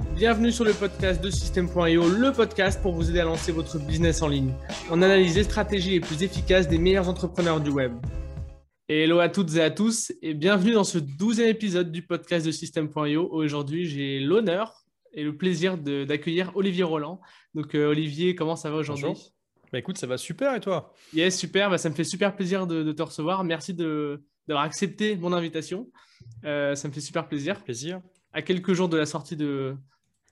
Bienvenue sur le podcast de System.io, le podcast pour vous aider à lancer votre business en ligne. On analyse les stratégies les plus efficaces des meilleurs entrepreneurs du web. hello à toutes et à tous et bienvenue dans ce douzième épisode du podcast de System.io. Aujourd'hui, j'ai l'honneur et le plaisir d'accueillir Olivier Roland. Donc euh, Olivier, comment ça va aujourd'hui? Bah écoute, ça va super et toi? Yes, super. Bah, ça me fait super plaisir de, te recevoir. Merci d'avoir accepté mon invitation. Euh, ça me fait super plaisir. Plaisir. À quelques jours de la sortie de,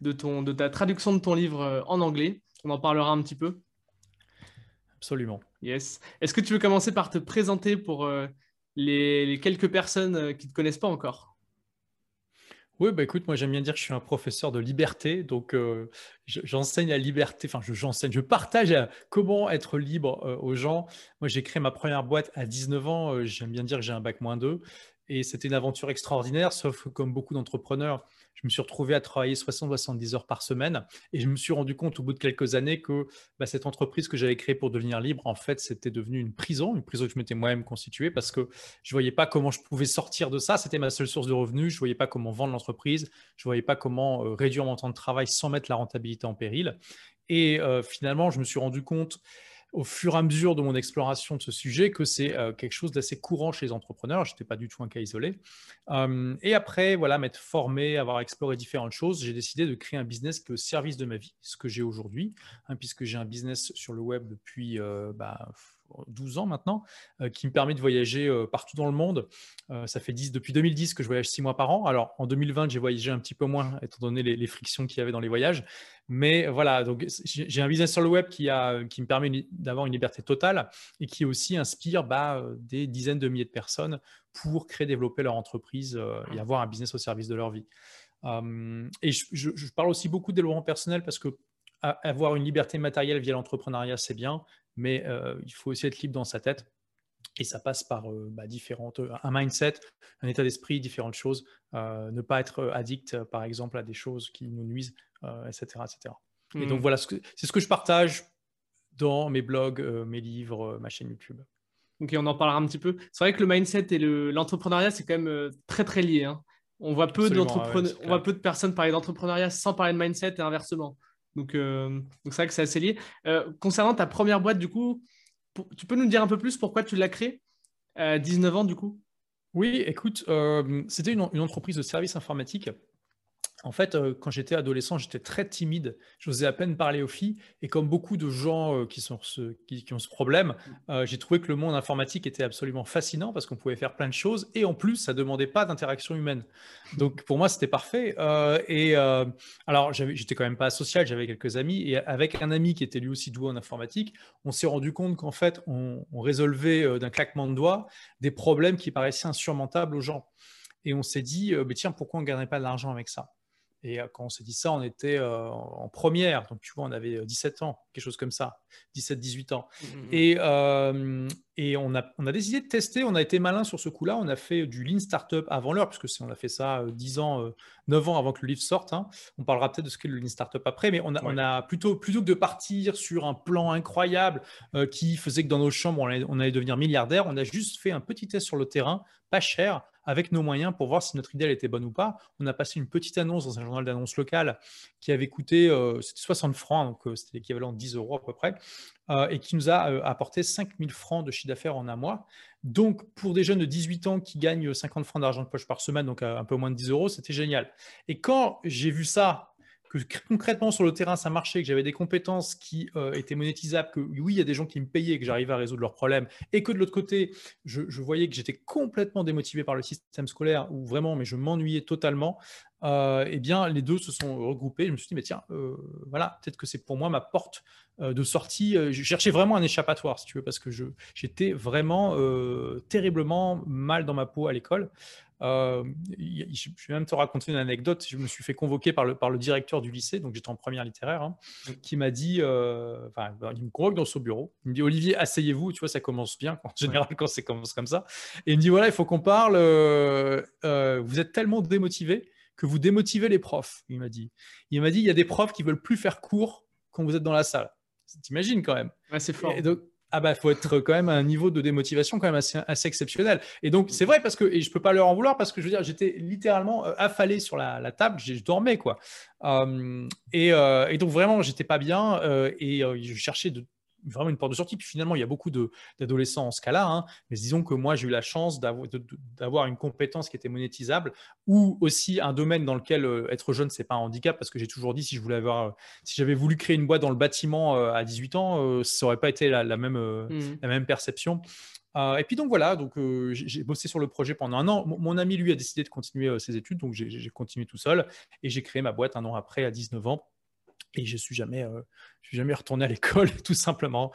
de, ton, de ta traduction de ton livre euh, en anglais. On en parlera un petit peu. Absolument. Yes. Est-ce que tu veux commencer par te présenter pour euh, les, les, quelques personnes qui ne te connaissent pas encore? Oui, bah écoute, moi j'aime bien dire que je suis un professeur de liberté, donc euh, j'enseigne la liberté, enfin je, j'enseigne, je partage euh, comment être libre euh, aux gens. Moi j'ai créé ma première boîte à 19 ans, j'aime bien dire que j'ai un bac moins 2, et c'était une aventure extraordinaire, sauf que comme beaucoup d'entrepreneurs, je me suis retrouvé à travailler 60-70 heures par semaine et je me suis rendu compte au bout de quelques années que bah, cette entreprise que j'avais créée pour devenir libre, en fait, c'était devenu une prison, une prison que je m'étais moi-même constituée parce que je ne voyais pas comment je pouvais sortir de ça. C'était ma seule source de revenus. Je ne voyais pas comment vendre l'entreprise. Je ne voyais pas comment euh, réduire mon temps de travail sans mettre la rentabilité en péril. Et euh, finalement, je me suis rendu compte au fur et à mesure de mon exploration de ce sujet que c'est euh, quelque chose d'assez courant chez les entrepreneurs. Je n'étais pas du tout un cas isolé. Euh, et après, voilà, m'être formé, avoir exploré différentes choses, j'ai décidé de créer un business qui est au service de ma vie, ce que j'ai aujourd'hui, hein, puisque j'ai un business sur le web depuis euh, bah, 12 ans maintenant, euh, qui me permet de voyager euh, partout dans le monde. Euh, ça fait 10, depuis 2010 que je voyage 6 mois par an. Alors en 2020, j'ai voyagé un petit peu moins, étant donné les, frictions qu'il y avait dans les voyages. Mais voilà, donc j'ai un business sur le web qui, a, qui me permet d'avoir une liberté totale et qui aussi inspire bah, des dizaines de milliers de personnes pour créer, développer leur entreprise et avoir un business au service de leur vie. et je, je, parle aussi beaucoup de développement personnel parce que avoir une liberté matérielle via l'entrepreneuriat, c'est bien, mais euh, il faut aussi être libre dans sa tête. Et ça passe par euh, bah, différentes, euh, un mindset, un état d'esprit, différentes choses. ne pas être addict, par exemple, à des choses qui nous nuisent, etc., etc. Et donc mmh. voilà, c'est ce que je partage dans mes blogs, mes livres, ma chaîne YouTube. Ok, on en parlera un petit peu. C'est vrai que le mindset et l'entrepreneuriat, c'est quand même très très lié. Hein. On, voit peu on voit peu de personnes parler d'entrepreneuriat sans parler de mindset et inversement. Donc, euh, c'est vrai que c'est assez lié. Euh, concernant ta première boîte, du coup, tu peux nous dire un peu plus pourquoi tu l'as créée à 19 ans, du coup? Oui, écoute, euh, c'était une, une, entreprise de services informatiques en fait, euh, quand j'étais adolescent, j'étais très timide. J'osais à peine parler aux filles. Et comme beaucoup de gens euh, qui, ont ce problème, euh, j'ai trouvé que le monde informatique était absolument fascinant parce qu'on pouvait faire plein de choses. Et en plus, ça ne demandait pas d'interaction humaine. Donc pour moi, c'était parfait. et alors, j'étais quand même pas social, j'avais quelques amis. Et avec un ami qui était lui aussi doué en informatique, on s'est rendu compte qu'en fait, on, on résolvait d'un claquement de doigts des problèmes qui paraissaient insurmontables aux gens. Et on s'est dit, mais tiens, pourquoi on ne gagnerait pas de l'argent avec ça? Et euh, quand on s'est dit ça, on était euh, en première. Donc, tu vois, on avait 17 euh, ans, quelque chose comme ça, 17-18 ans. Mmh, mmh, mmh. Et, et on, a, on a décidé de tester. On a été malin sur ce coup-là. On a fait du Lean Startup avant l'heure, puisque on a fait ça 10 ans, 9 ans avant que le livre sorte. Hein. On parlera peut-être de ce qu'est le Lean Startup après. Mais on a, on a plutôt, plutôt que de partir sur un plan incroyable qui faisait que dans nos chambres, on allait, on allait devenir milliardaire, on a juste fait un petit test sur le terrain, pas cher, avec nos moyens pour voir si notre idée était bonne ou pas. On a passé une petite annonce dans un journal d'annonce local qui avait coûté 60 euh, francs, donc euh, c'était l'équivalent de 10 euros à peu près, euh, et qui nous a apporté 5000 francs de chiffre d'affaires en un mois. Donc, pour des jeunes de 18 ans qui gagnent 50 francs d'argent de poche par semaine, donc un peu moins de 10 euros, c'était génial. Et quand j'ai vu ça que concrètement sur le terrain ça marchait, que j'avais des compétences qui euh, étaient monétisables, que oui, il y a des gens qui me payaient, que j'arrivais à résoudre leurs problèmes, et que de l'autre côté, je, voyais que j'étais complètement démotivé par le système scolaire, ou vraiment, mais je m'ennuyais totalement, euh, eh bien, les deux se sont regroupés. Je me suis dit, mais tiens, euh, voilà, peut-être que c'est pour moi ma porte de sortie. Je cherchais vraiment un échappatoire, si tu veux, parce que j'étais vraiment terriblement mal dans ma peau à l'école. Euh, je vais même te raconter une anecdote. Je me suis fait convoquer par le, par le directeur du lycée, donc j'étais en première littéraire, hein, qui m'a dit, euh, enfin, bah, il me convoque dans son bureau. Il me dit, Olivier, asseyez-vous. Tu vois, ça commence bien en général quand ça commence comme ça. Et il me dit, voilà, il faut qu'on parle. Euh, vous êtes tellement démotivé que vous démotivez les profs. Il m'a dit. Il m'a dit, il y a des profs qui veulent plus faire cours quand vous êtes dans la salle. T'imagines quand même. c'est fort. Et donc, ah bah faut être quand même à un niveau de démotivation quand même assez, assez exceptionnel. Et donc c'est vrai parce que et je peux pas leur en vouloir parce que je veux dire j'étais littéralement euh, affalé sur la, table, je dormais quoi. Euh, et, euh, et, donc vraiment j'étais pas bien et je cherchais de vraiment une porte de sortie. Puis finalement, il y a beaucoup d'adolescents en ce cas-là. Hein. Mais disons que moi, j'ai eu la chance d'avoir une compétence qui était monétisable ou aussi un domaine dans lequel euh, être jeune, c'est pas un handicap parce que j'ai toujours dit si je voulais avoir, euh, si j'avais voulu créer une boîte dans le bâtiment euh, à 18 ans, ça aurait pas été la, même, mmh. la même perception. et puis donc voilà, donc j'ai bossé sur le projet pendant un an. mon ami lui a décidé de continuer ses études, donc j'ai continué tout seul et j'ai créé ma boîte un an après à 19 ans. Et je suis jamais, euh, suis jamais retourné à l'école, tout simplement.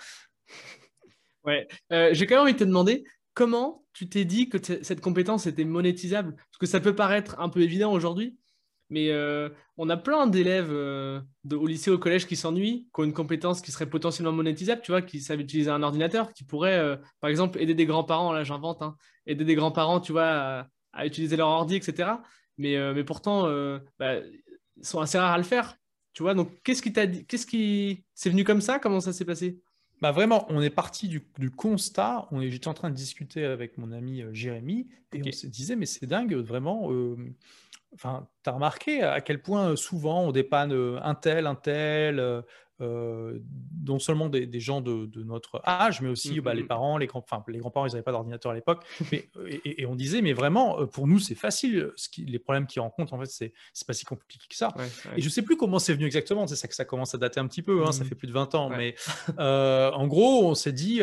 Ouais, euh, j'ai quand même envie de te demander comment tu t'es dit que cette compétence était monétisable? Parce que ça peut paraître un peu évident aujourd'hui, mais euh, on a plein d'élèves au lycée, au collège qui s'ennuient, qui ont une compétence qui serait potentiellement monétisable, tu vois, qui savent utiliser un ordinateur, qui pourrait, par exemple, aider des grands-parents, là j'invente, hein, aider des grands-parents, tu vois, à, utiliser leur ordi, etc. Mais, pourtant, bah, sont assez rares à le faire. Tu vois, donc qu'est-ce qui t'a dit Qu'est-ce qui c'est venu comme ça? Comment ça s'est passé? Bah vraiment, on est parti du, constat. On j'étais en train de discuter avec mon ami euh, Jérémy et on se disait mais c'est dingue vraiment. Euh, enfin, tu as remarqué à quel point euh, souvent on dépanne un tel, un tel, euh, non seulement des, gens de, notre âge, mais aussi bah, les mm-hmm. parents, les, grands, enfin, les grands-parents, ils n'avaient pas d'ordinateur à l'époque. et, on disait, mais vraiment, euh, pour nous, c'est facile. Ce qui, les problèmes qu'ils rencontrent, en fait, c'est, c'est pas si compliqué que ça. Et je sais plus comment c'est venu exactement. C'est ça que ça commence à dater un petit peu. Hein, Ça mm-hmm. fait plus de 20 ans. Mais euh, en gros, on s'est dit,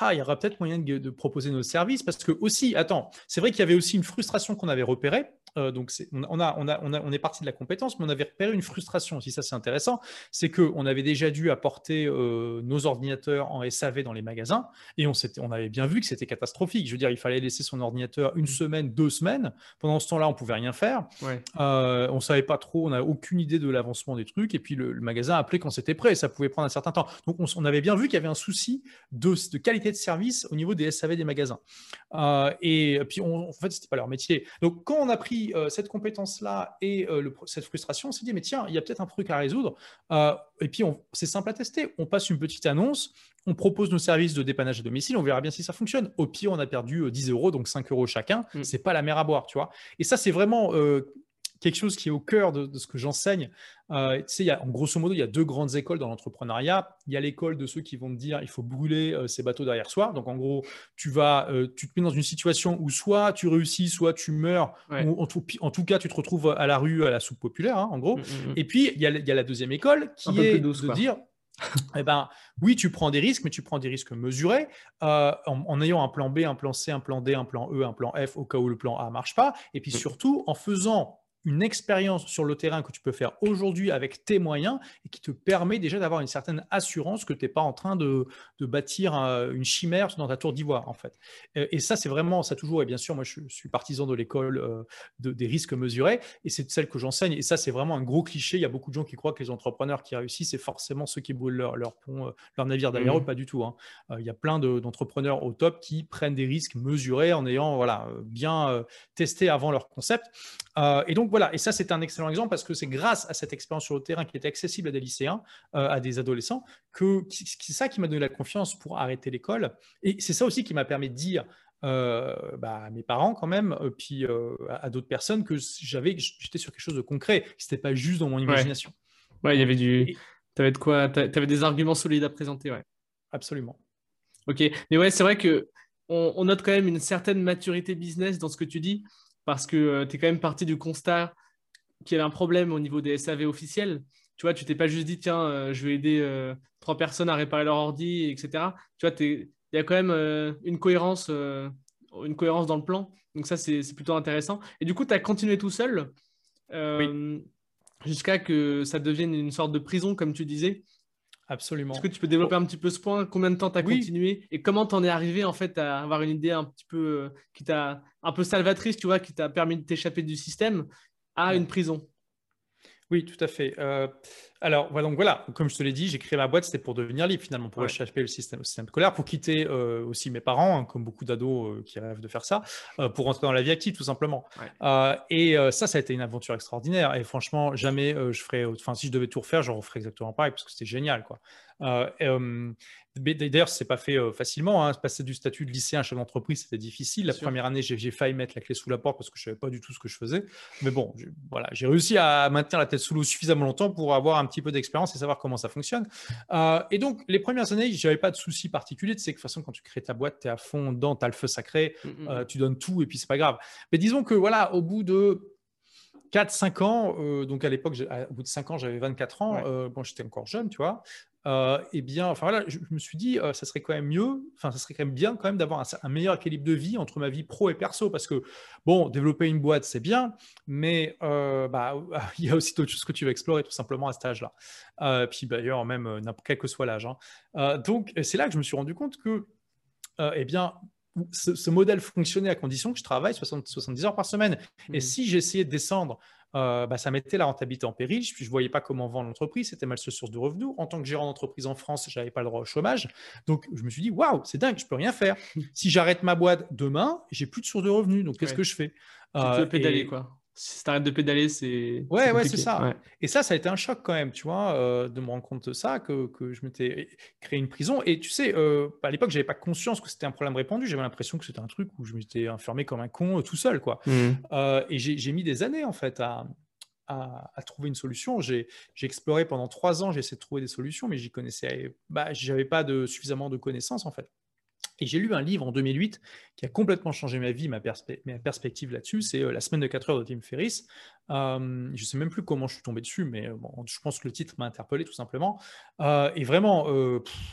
ah, il y aura peut-être moyen de, proposer nos services parce que aussi, attends, c'est vrai qu'il y avait aussi une frustration qu'on avait repérée. Euh, donc, c'est, on, a, on, a, on, est parti de la compétence, mais on avait repéré une frustration aussi. Ça, c'est intéressant. C'est qu'on avait déjà dû apporter euh, nos ordinateurs en SAV dans les magasins et on, on avait bien vu que c'était catastrophique. Je veux dire, il fallait laisser son ordinateur une mmh. semaine, deux semaines. Pendant ce temps-là, on pouvait rien faire. Euh, on savait pas trop, on n'avait aucune idée de l'avancement des trucs. Et puis, le, magasin appelait quand c'était prêt. Ça pouvait prendre un certain temps. Donc, on, avait bien vu qu'il y avait un souci de, de qualité de service au niveau des SAV des magasins. Euh, et puis, on, en fait, c'était pas leur métier. Donc, quand on a pris euh, cette compétence-là et euh, le, cette frustration, on s'est dit, mais tiens, il y a peut-être un truc à résoudre. et puis, c'est simple à tester. On passe une petite annonce, on propose nos services de dépannage à domicile, on verra bien si ça fonctionne. Au pire, on a perdu 10 euros, donc 5 euros chacun. Mm. C'est pas la mer à boire, tu vois. Et ça, c'est vraiment quelque chose qui est au cœur de, ce que j'enseigne. Euh, tu sais, y a, en grosso modo, il y a deux grandes écoles dans l'entrepreneuriat. Il y a l'école de ceux qui vont te dire il faut brûler euh, ces bateaux derrière soi. Donc, en gros, tu vas, euh, tu te mets dans une situation où soit tu réussis, soit tu meurs, ou en tout, cas, tu te retrouves à la rue, à la soupe populaire, hein, en gros. Mmh, mmh, mmh. Et puis, il y, a, il y, a la deuxième école qui est de dire eh ben, oui, tu prends des risques, mais tu prends des risques mesurés en, en, ayant un plan B, un plan C, un plan D, un plan E, un plan F au cas où le plan A ne marche pas. Et puis surtout, en faisant une expérience sur le terrain que tu peux faire aujourd'hui avec tes moyens et qui te permet déjà d'avoir une certaine assurance que tu n'es pas en train de, bâtir une chimère dans ta tour d'ivoire, en fait. Et, ça, c'est vraiment, ça toujours, et bien sûr, moi, je, suis partisan de l'école euh, des risques mesurés, et c'est celle que j'enseigne. Et ça, c'est vraiment un gros cliché. Il y a beaucoup de gens qui croient que les entrepreneurs qui réussissent, c'est forcément ceux qui brûlent leur, leur pont, euh, leur navire derrière mmh. eux, pas du tout. Hein. Euh, il y a plein d'entrepreneurs au top qui prennent des risques mesurés en ayant voilà, bien testé avant leur concept. et donc, voilà, et ça c'est un excellent exemple parce que c'est grâce à cette expérience sur le terrain qui était accessible à des lycéens, euh, à des adolescents, que c'est ça qui m'a donné la confiance pour arrêter l'école. Et c'est ça aussi qui m'a permis de dire euh, bah, à mes parents quand même, euh, puis à, d'autres personnes que j'avais, j'étais sur quelque chose de concret, que c'était pas juste dans mon imagination. Ouais, il y avait du, avais de quoi, avais des arguments solides à présenter, ouais. Absolument. Ok, mais ouais, c'est vrai que on, note quand même une certaine maturité business dans ce que tu dis, parce que tu es quand même parti du constat qu'il y avait un problème au niveau des SAV officiels. Tu vois, tu t'es pas juste dit, tiens, euh, je vais aider euh, trois personnes à réparer leur ordi, etc. Tu vois, il y a quand même euh, une, cohérence, une cohérence dans le plan. Donc ça, c'est plutôt intéressant. Et du coup, tu as continué tout seul jusqu'à que ça devienne une sorte de prison, comme tu disais. Absolument. Est-ce que tu peux développer un petit peu ce point? Combien de temps tu as continué? Et comment tu en es arrivé en fait à avoir une idée un petit peu qui t'a un peu salvatrice, tu vois, qui t'a permis de t'échapper du système à une prison? Oui, tout à fait. Euh, alors, voilà, donc voilà, comme je te l'ai dit, j'ai créé ma boîte, c'était pour devenir libre finalement, pour échapper le système, système scolaire, pour quitter euh, aussi mes parents, hein, comme beaucoup d'ados euh, qui rêvent de faire ça, pour rentrer dans la vie active tout simplement. et ça, ça a été une aventure extraordinaire. Et franchement, jamais je ferais, enfin, si je devais tout refaire, je referais exactement pareil parce que c'était génial, quoi. D'ailleurs, c'est pas fait euh, facilement. Hein. Passer du statut de lycéen à chef d'entreprise, c'était difficile. La première année, j'ai failli mettre la clé sous la porte parce que je savais pas du tout ce que je faisais. Mais bon, voilà, j'ai réussi à maintenir la tête sous l'eau suffisamment longtemps pour avoir un petit peu d'expérience et savoir comment ça fonctionne. Euh, et donc, les premières années, j'avais pas de soucis particuliers. Tu sais que de toute façon, quand tu crées ta boîte, tu es à fond dedans, tu as le feu sacré, mmh, mmh, euh, mmh. tu donnes tout et puis c'est pas grave. Mais disons que voilà, au bout de 4-5 ans, donc à l'époque, au bout de 5 ans, j'avais 24 ans, bon, j'étais encore jeune, tu vois. Euh, eh bien, enfin voilà, je, me suis dit, euh, ça serait quand même mieux, enfin, ça serait quand même bien quand même d'avoir un, meilleur équilibre de vie entre ma vie pro et perso, parce que bon, développer une boîte c'est bien, mais euh, bah, il y a aussi d'autres choses que tu vas explorer tout simplement à cet âge-là. puis d'ailleurs, même quel que soit l'âge. Hein. donc, c'est là que je me suis rendu compte que, eh bien, ce, modèle fonctionnait à condition que je travaille 60, 70 heures par semaine. Et mmh. si j'essayais de descendre euh, bah, ça mettait la rentabilité en péril. Je ne voyais pas comment vendre l'entreprise, c'était mal seule source de revenus. En tant que gérant d'entreprise en France, je n'avais pas le droit au chômage. Donc je me suis dit, waouh, c'est dingue, je ne peux rien faire. si j'arrête ma boîte demain, j'ai plus de source de revenus. Donc qu'est-ce que je fais? Tu peux euh, pédaler, quoi si tu arrêtes de pédaler, c'est. Ouais, ouais, c'est ça. Et ça, ça a été un choc quand même, tu vois, euh, de me rendre compte de ça, que, que je m'étais créé une prison. Et tu sais, euh, à l'époque, j'avais pas conscience que c'était un problème répandu. J'avais l'impression que c'était un truc où je m'étais enfermé comme un con tout seul, quoi. Mmh. et j'ai mis des années, en fait, à, à, trouver une solution. J'ai exploré pendant trois ans, j'ai essayé de trouver des solutions, mais j'y connaissais, bah, j'avais pas de, suffisamment de connaissances en fait. Et j'ai lu un livre en 2008 qui a complètement changé ma vie, ma, perspective là-dessus. C'est euh, La semaine de 4 heures de Tim Ferriss. Euh, je ne sais même plus comment je suis tombé dessus, mais euh, bon, je pense que le titre m'a interpellé tout simplement. et vraiment,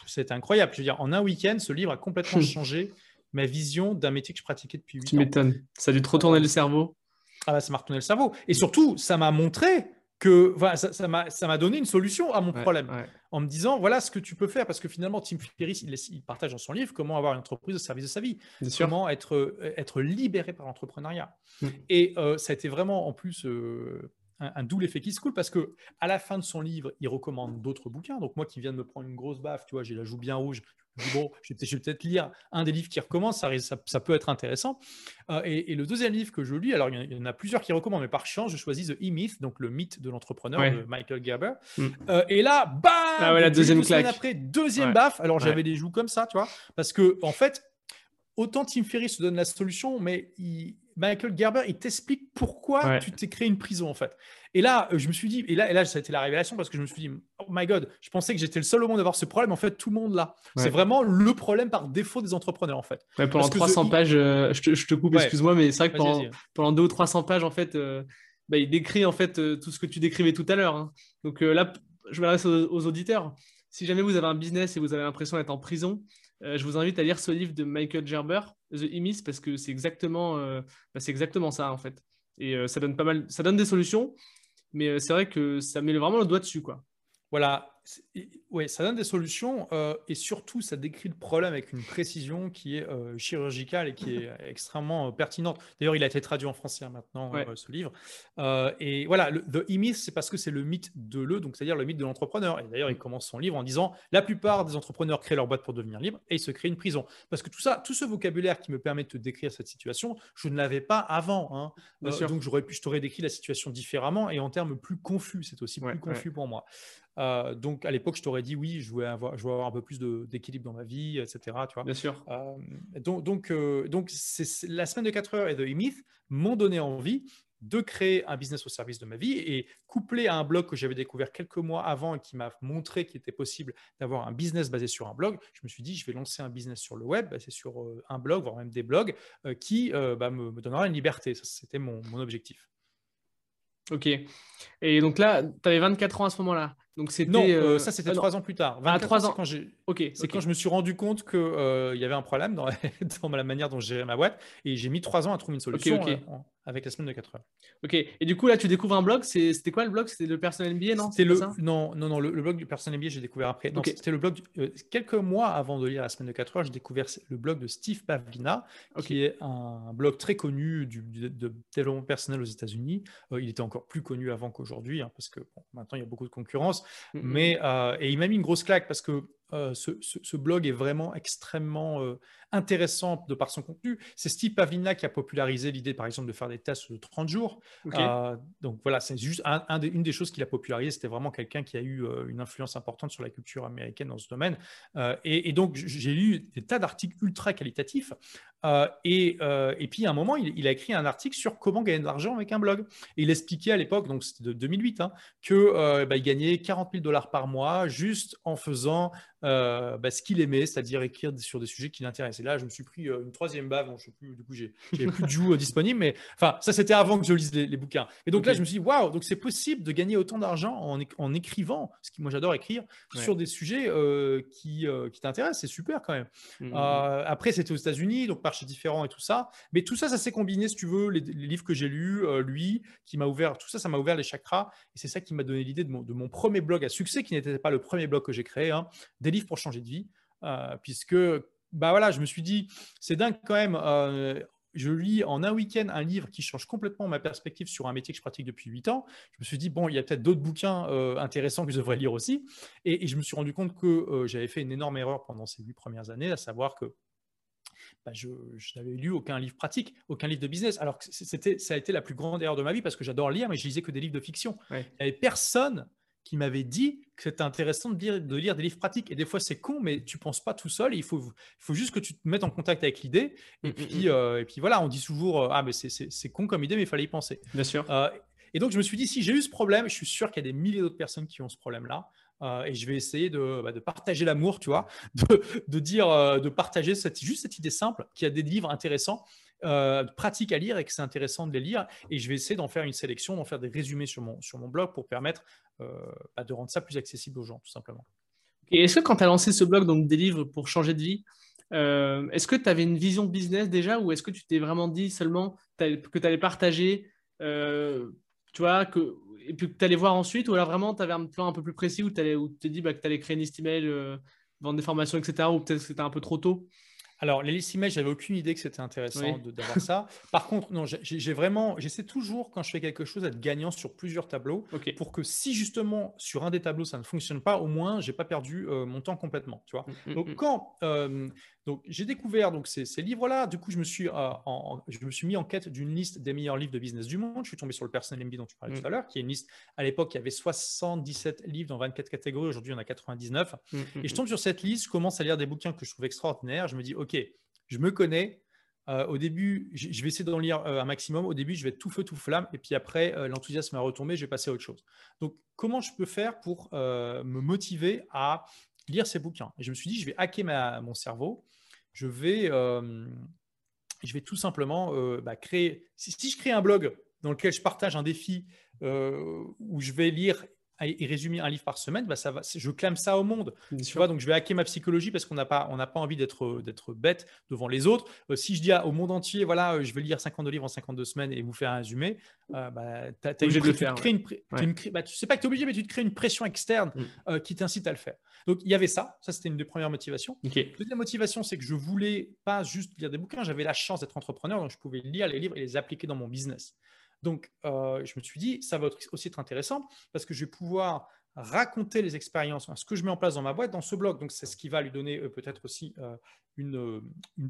c'était incroyable. Je veux dire, en un week-end, ce livre a complètement changé ma vision d'un métier que je pratiquais depuis 8 ans. Tu m'étonnes. Ça a dû te retourner le cerveau. Ah bah, ça m'a retourné le cerveau. Et surtout, ça m'a montré que voilà, ça m'a ça donné une solution à mon problème en me disant voilà ce que tu peux faire. Parce que finalement Tim Ferriss il, il, partage dans son livre comment avoir une entreprise au service de sa vie. Comment être euh, être libéré par l'entrepreneuriat. Mm. et euh, ça a été vraiment en plus euh, un, un, double effet qui se coule parce que à la fin de son livre il recommande d'autres bouquins. Donc moi qui viens de me prendre une grosse baffe tu vois j'ai la joue bien rouge bon, je vais peut-être lire un des livres qui recommence, ça, ça, peut être intéressant. Euh, et, le deuxième livre que je lis, alors il y, en a plusieurs qui recommandent, mais par chance, je choisis The E-Myth, donc le mythe de l'entrepreneur de Michael Gerber. Mm. Euh, et là, bam ah ouais, la deuxième claque. après, deuxième baffe. Alors j'avais les joues comme ça, tu vois, parce que en fait, autant Tim Ferriss se donne la solution, mais Michael Gerber, il t'explique pourquoi tu t'es créé une prison, en fait. Et là, euh, je me suis dit, et là, et là, ça a été la révélation parce que je me suis dit, oh my god, je pensais que j'étais le seul au monde à avoir ce problème. En fait, tout le monde là. C'est vraiment le problème par défaut des entrepreneurs, en fait. pendant 300 pages, euh, je, te, coupe, excuse-moi, mais c'est vrai que pendant, pendant, deux ou 300 pages, en fait, euh, bah, il décrit en fait tout ce que tu décrivais tout à l'heure. Hein. Donc là, je m'adresse aux, aux auditeurs. Si jamais vous avez un business et vous avez l'impression d'être en prison, euh, je vous invite à lire ce livre de Michael Gerber, The Emis, parce que c'est exactement, euh, bah, c'est exactement ça en fait. Et euh, ça donne pas mal, ça donne des solutions, mais c'est vrai que ça met vraiment le doigt dessus quoi. Voilà, oui, ça donne des solutions euh, et surtout, ça décrit le problème avec une précision qui est euh, chirurgicale et qui est extrêmement euh, pertinente. D'ailleurs, il a été traduit en français hein, maintenant, ce livre. et voilà, le, The E-Myth, c'est parce que c'est le mythe de l'E, donc c'est-à-dire le mythe de l'entrepreneur. Et d'ailleurs, il commence son livre en disant La plupart des entrepreneurs créent leur boîte pour devenir libres et ils se créent une prison. Parce que tout ça, tout ce vocabulaire qui me permet de te décrire cette situation, je ne l'avais pas avant. Hein. donc, j'aurais pu, je t'aurais décrit la situation différemment et en termes plus confus. C'est aussi plus confus pour moi. Donc, à l'époque, je t'aurais dit oui, je veux avoir, je veux avoir un peu plus d'équilibre dans ma vie, etc. Tu vois Bien sûr. Euh, donc, donc, euh, donc c'est la semaine de 4 heures et de E-Myth m'ont donné envie de créer un business au service de ma vie et couplé à un blog que j'avais découvert quelques mois avant et qui m'a montré qu'il était possible d'avoir un business basé sur un blog, je me suis dit, je vais lancer un business sur le web, basé sur euh, un blog, voire même des blogs, qui bah, me, me, donnera une liberté. C'était mon, mon objectif. Ok. Et donc là, tu avais 24 ans à ce moment-là. Donc c'était non, euh, euh, ça c'était ah, trois ans plus tard. 23 trois ans. Quand j'ai, ok, c'est quand je me suis rendu compte qu'il euh, y avait un problème dans, dans, la manière dont je gérais ma boîte et j'ai mis trois ans à trouver une solution. Ok, ok avec la semaine de 4 heures. Ok. Et du coup, là, tu découvres un blog. C'était quoi le blog? C'était le Personnel MBA, non? C'était le non, non, non, le, blog du Personnel MBA, j'ai découvert après. C'était le blog euh, quelques mois avant de lire la semaine de 4 heures, j'ai découvert le blog de Steve Pavlina, qui est un blog très connu du, de développement personnel aux États-Unis. Euh, il était encore plus connu avant qu'aujourd'hui, hein, parce que maintenant il y a beaucoup de concurrence. Mm-hmm. Mais euh, et il m'a mis une grosse claque parce que ce, blog est vraiment extrêmement intéressant de par son contenu. C'est Steve Pavlina qui a popularisé l'idée, par exemple, de faire des tests de 30 jours. donc voilà, c'est juste une des choses qu'il a popularisé. C'était vraiment quelqu'un qui a eu une influence importante sur la culture américaine dans ce domaine. Et, donc, j'ai lu des tas d'articles ultra qualitatifs. Et, et, puis, à un moment, il, a écrit un article sur comment gagner de l'argent avec un blog. Et il expliquait à l'époque, donc c'était de 2008, hein, qu'il bah, gagnait 40 000 dollars par mois juste en faisant euh, bah, ce qu'il aimait, c'est-à-dire écrire sur des sujets qui l'intéressaient. Et là, je me suis pris euh, une troisième bave, je sais plus, du coup, j'ai plus de joue euh, disponible, mais enfin, ça c'était avant que je lise les, bouquins. Et donc là, je me suis dit, waouh, donc c'est possible de gagner autant d'argent en, en, écrivant, ce qui moi j'adore écrire, sur des sujets qui, qui t'intéressent, c'est super quand même. Mmh, mmh, mmh. après, c'était aux États-Unis, donc marché différent et tout ça, mais tout ça, ça s'est combiné, si tu veux, les, livres que j'ai lus, lui, qui m'a ouvert, tout ça, ça m'a ouvert les chakras, et c'est ça qui m'a donné l'idée de mon, premier blog à succès, qui n'était pas le premier blog que j'ai créé, hein, livres pour changer de vie, euh, puisque bah voilà, je me suis dit, c'est dingue quand même. Euh, je lis en un week-end un livre qui change complètement ma perspective sur un métier que je pratique depuis 8 ans. Je me suis dit, bon, il y a peut-être d'autres bouquins euh, intéressants que je devrais lire aussi. Et, je me suis rendu compte que j'avais fait une énorme erreur pendant ces huit premières années, à savoir que bah, je, n'avais lu aucun livre pratique, aucun livre de business. Alors que c'était, ça a été la plus grande erreur de ma vie parce que j'adore lire, mais je lisais que des livres de fiction. Il n'y avait personne qui m'avait dit que c'était intéressant de lire, de lire, des livres pratiques. Et des fois, c'est con, mais tu penses pas tout seul. il faut, il faut juste que tu te mettes en contact avec l'idée. Et, mmh, puis, mmh. Euh, et puis voilà, on dit toujours euh, Ah, mais c'est con comme idée, mais il fallait y penser. Bien sûr. Euh, et donc, je me suis dit Si j'ai eu ce problème, je suis sûr qu'il y a des milliers d'autres personnes qui ont ce problème-là. Et je vais essayer de, bah, partager l'amour, tu vois, de, dire, de partager juste cette idée simple qu'il y a des livres intéressants euh, pratique à lire et que c'est intéressant de les lire. Et je vais essayer d'en faire une sélection, d'en faire des résumés sur mon, blog pour permettre euh, bah, de rendre ça plus accessible aux gens, tout simplement. Est-ce que quand tu as lancé ce blog, donc des livres pour changer de vie, euh, est-ce que tu avais une vision business déjà ou est-ce que tu t'es vraiment dit seulement que tu allais partager, tu vois, que, et puis que tu allais voir ensuite ou alors vraiment tu avais un plan un peu plus précis où tu t'es dit bah, que tu allais créer une liste email, vendre des formations, etc. ou peut-être que c'était un peu trop tôt? Alors, les listes email, j'avais aucune idée que c'était intéressant d'avoir ça. Par contre, non, j'ai vraiment, j'essaie toujours quand je fais quelque chose d'être gagnant sur plusieurs tableaux pour que si justement sur un des tableaux ça ne fonctionne pas, au moins j'ai pas perdu euh, mon temps complètement. Tu vois? Mmh, mmh, donc mmh. quand euh, donc j'ai découvert donc ces, livres-là, du coup je me suis euh, en, je me suis mis en quête d'une liste des meilleurs livres de business du monde. Je suis tombé sur le Personal MB dont tu parlais tout à l'heure, qui est une liste à l'époque qui avait 77 livres dans 24 catégories. Aujourd'hui, il y en a 99. Et je tombe sur cette liste, je commence à lire des bouquins que je trouve extraordinaires. Je me dis, ok, je me connais. Euh, au début, je vais essayer d'en lire euh, un maximum. Au début, je vais être tout feu, tout flamme. Et puis après, euh, l'enthousiasme va retomber, je vais passer à autre chose. Donc, comment je peux faire pour me motiver à lire ces bouquins? Et je me suis dit, je vais hacker mon cerveau. Je vais, je vais tout simplement bah, créer. Si, si, je crée un blog dans lequel je partage un défi où je vais lire et résumer un livre par semaine, bah ça va, je clame ça au monde. Tu vois, donc je vais hacker ma psychologie parce qu'on n'a pas, on n'a pas envie d'être, d'être bête devant les autres. Euh, si je dis au monde entier, voilà, euh, je vais lire 52 livres en 52 semaines et vous faire un résumé, euh, bah, tu as, une, faire, une, bah, tu sais pas que tu es obligé, mais tu te crées une pression externe mm. qui t'incite à le faire. Donc il y avait ça, ça c'était une des premières motivations. Deuxième motivation, c'est que je voulais pas juste lire des bouquins, j'avais la chance d'être entrepreneur, donc je pouvais lire les livres et les appliquer dans mon business. Donc, euh, je me suis dit, ça va aussi être intéressant parce que je vais pouvoir raconter les expériences, ce que je mets en place dans ma boîte, dans ce blog. Donc, c'est ce qui va lui donner euh, peut-être aussi euh, une,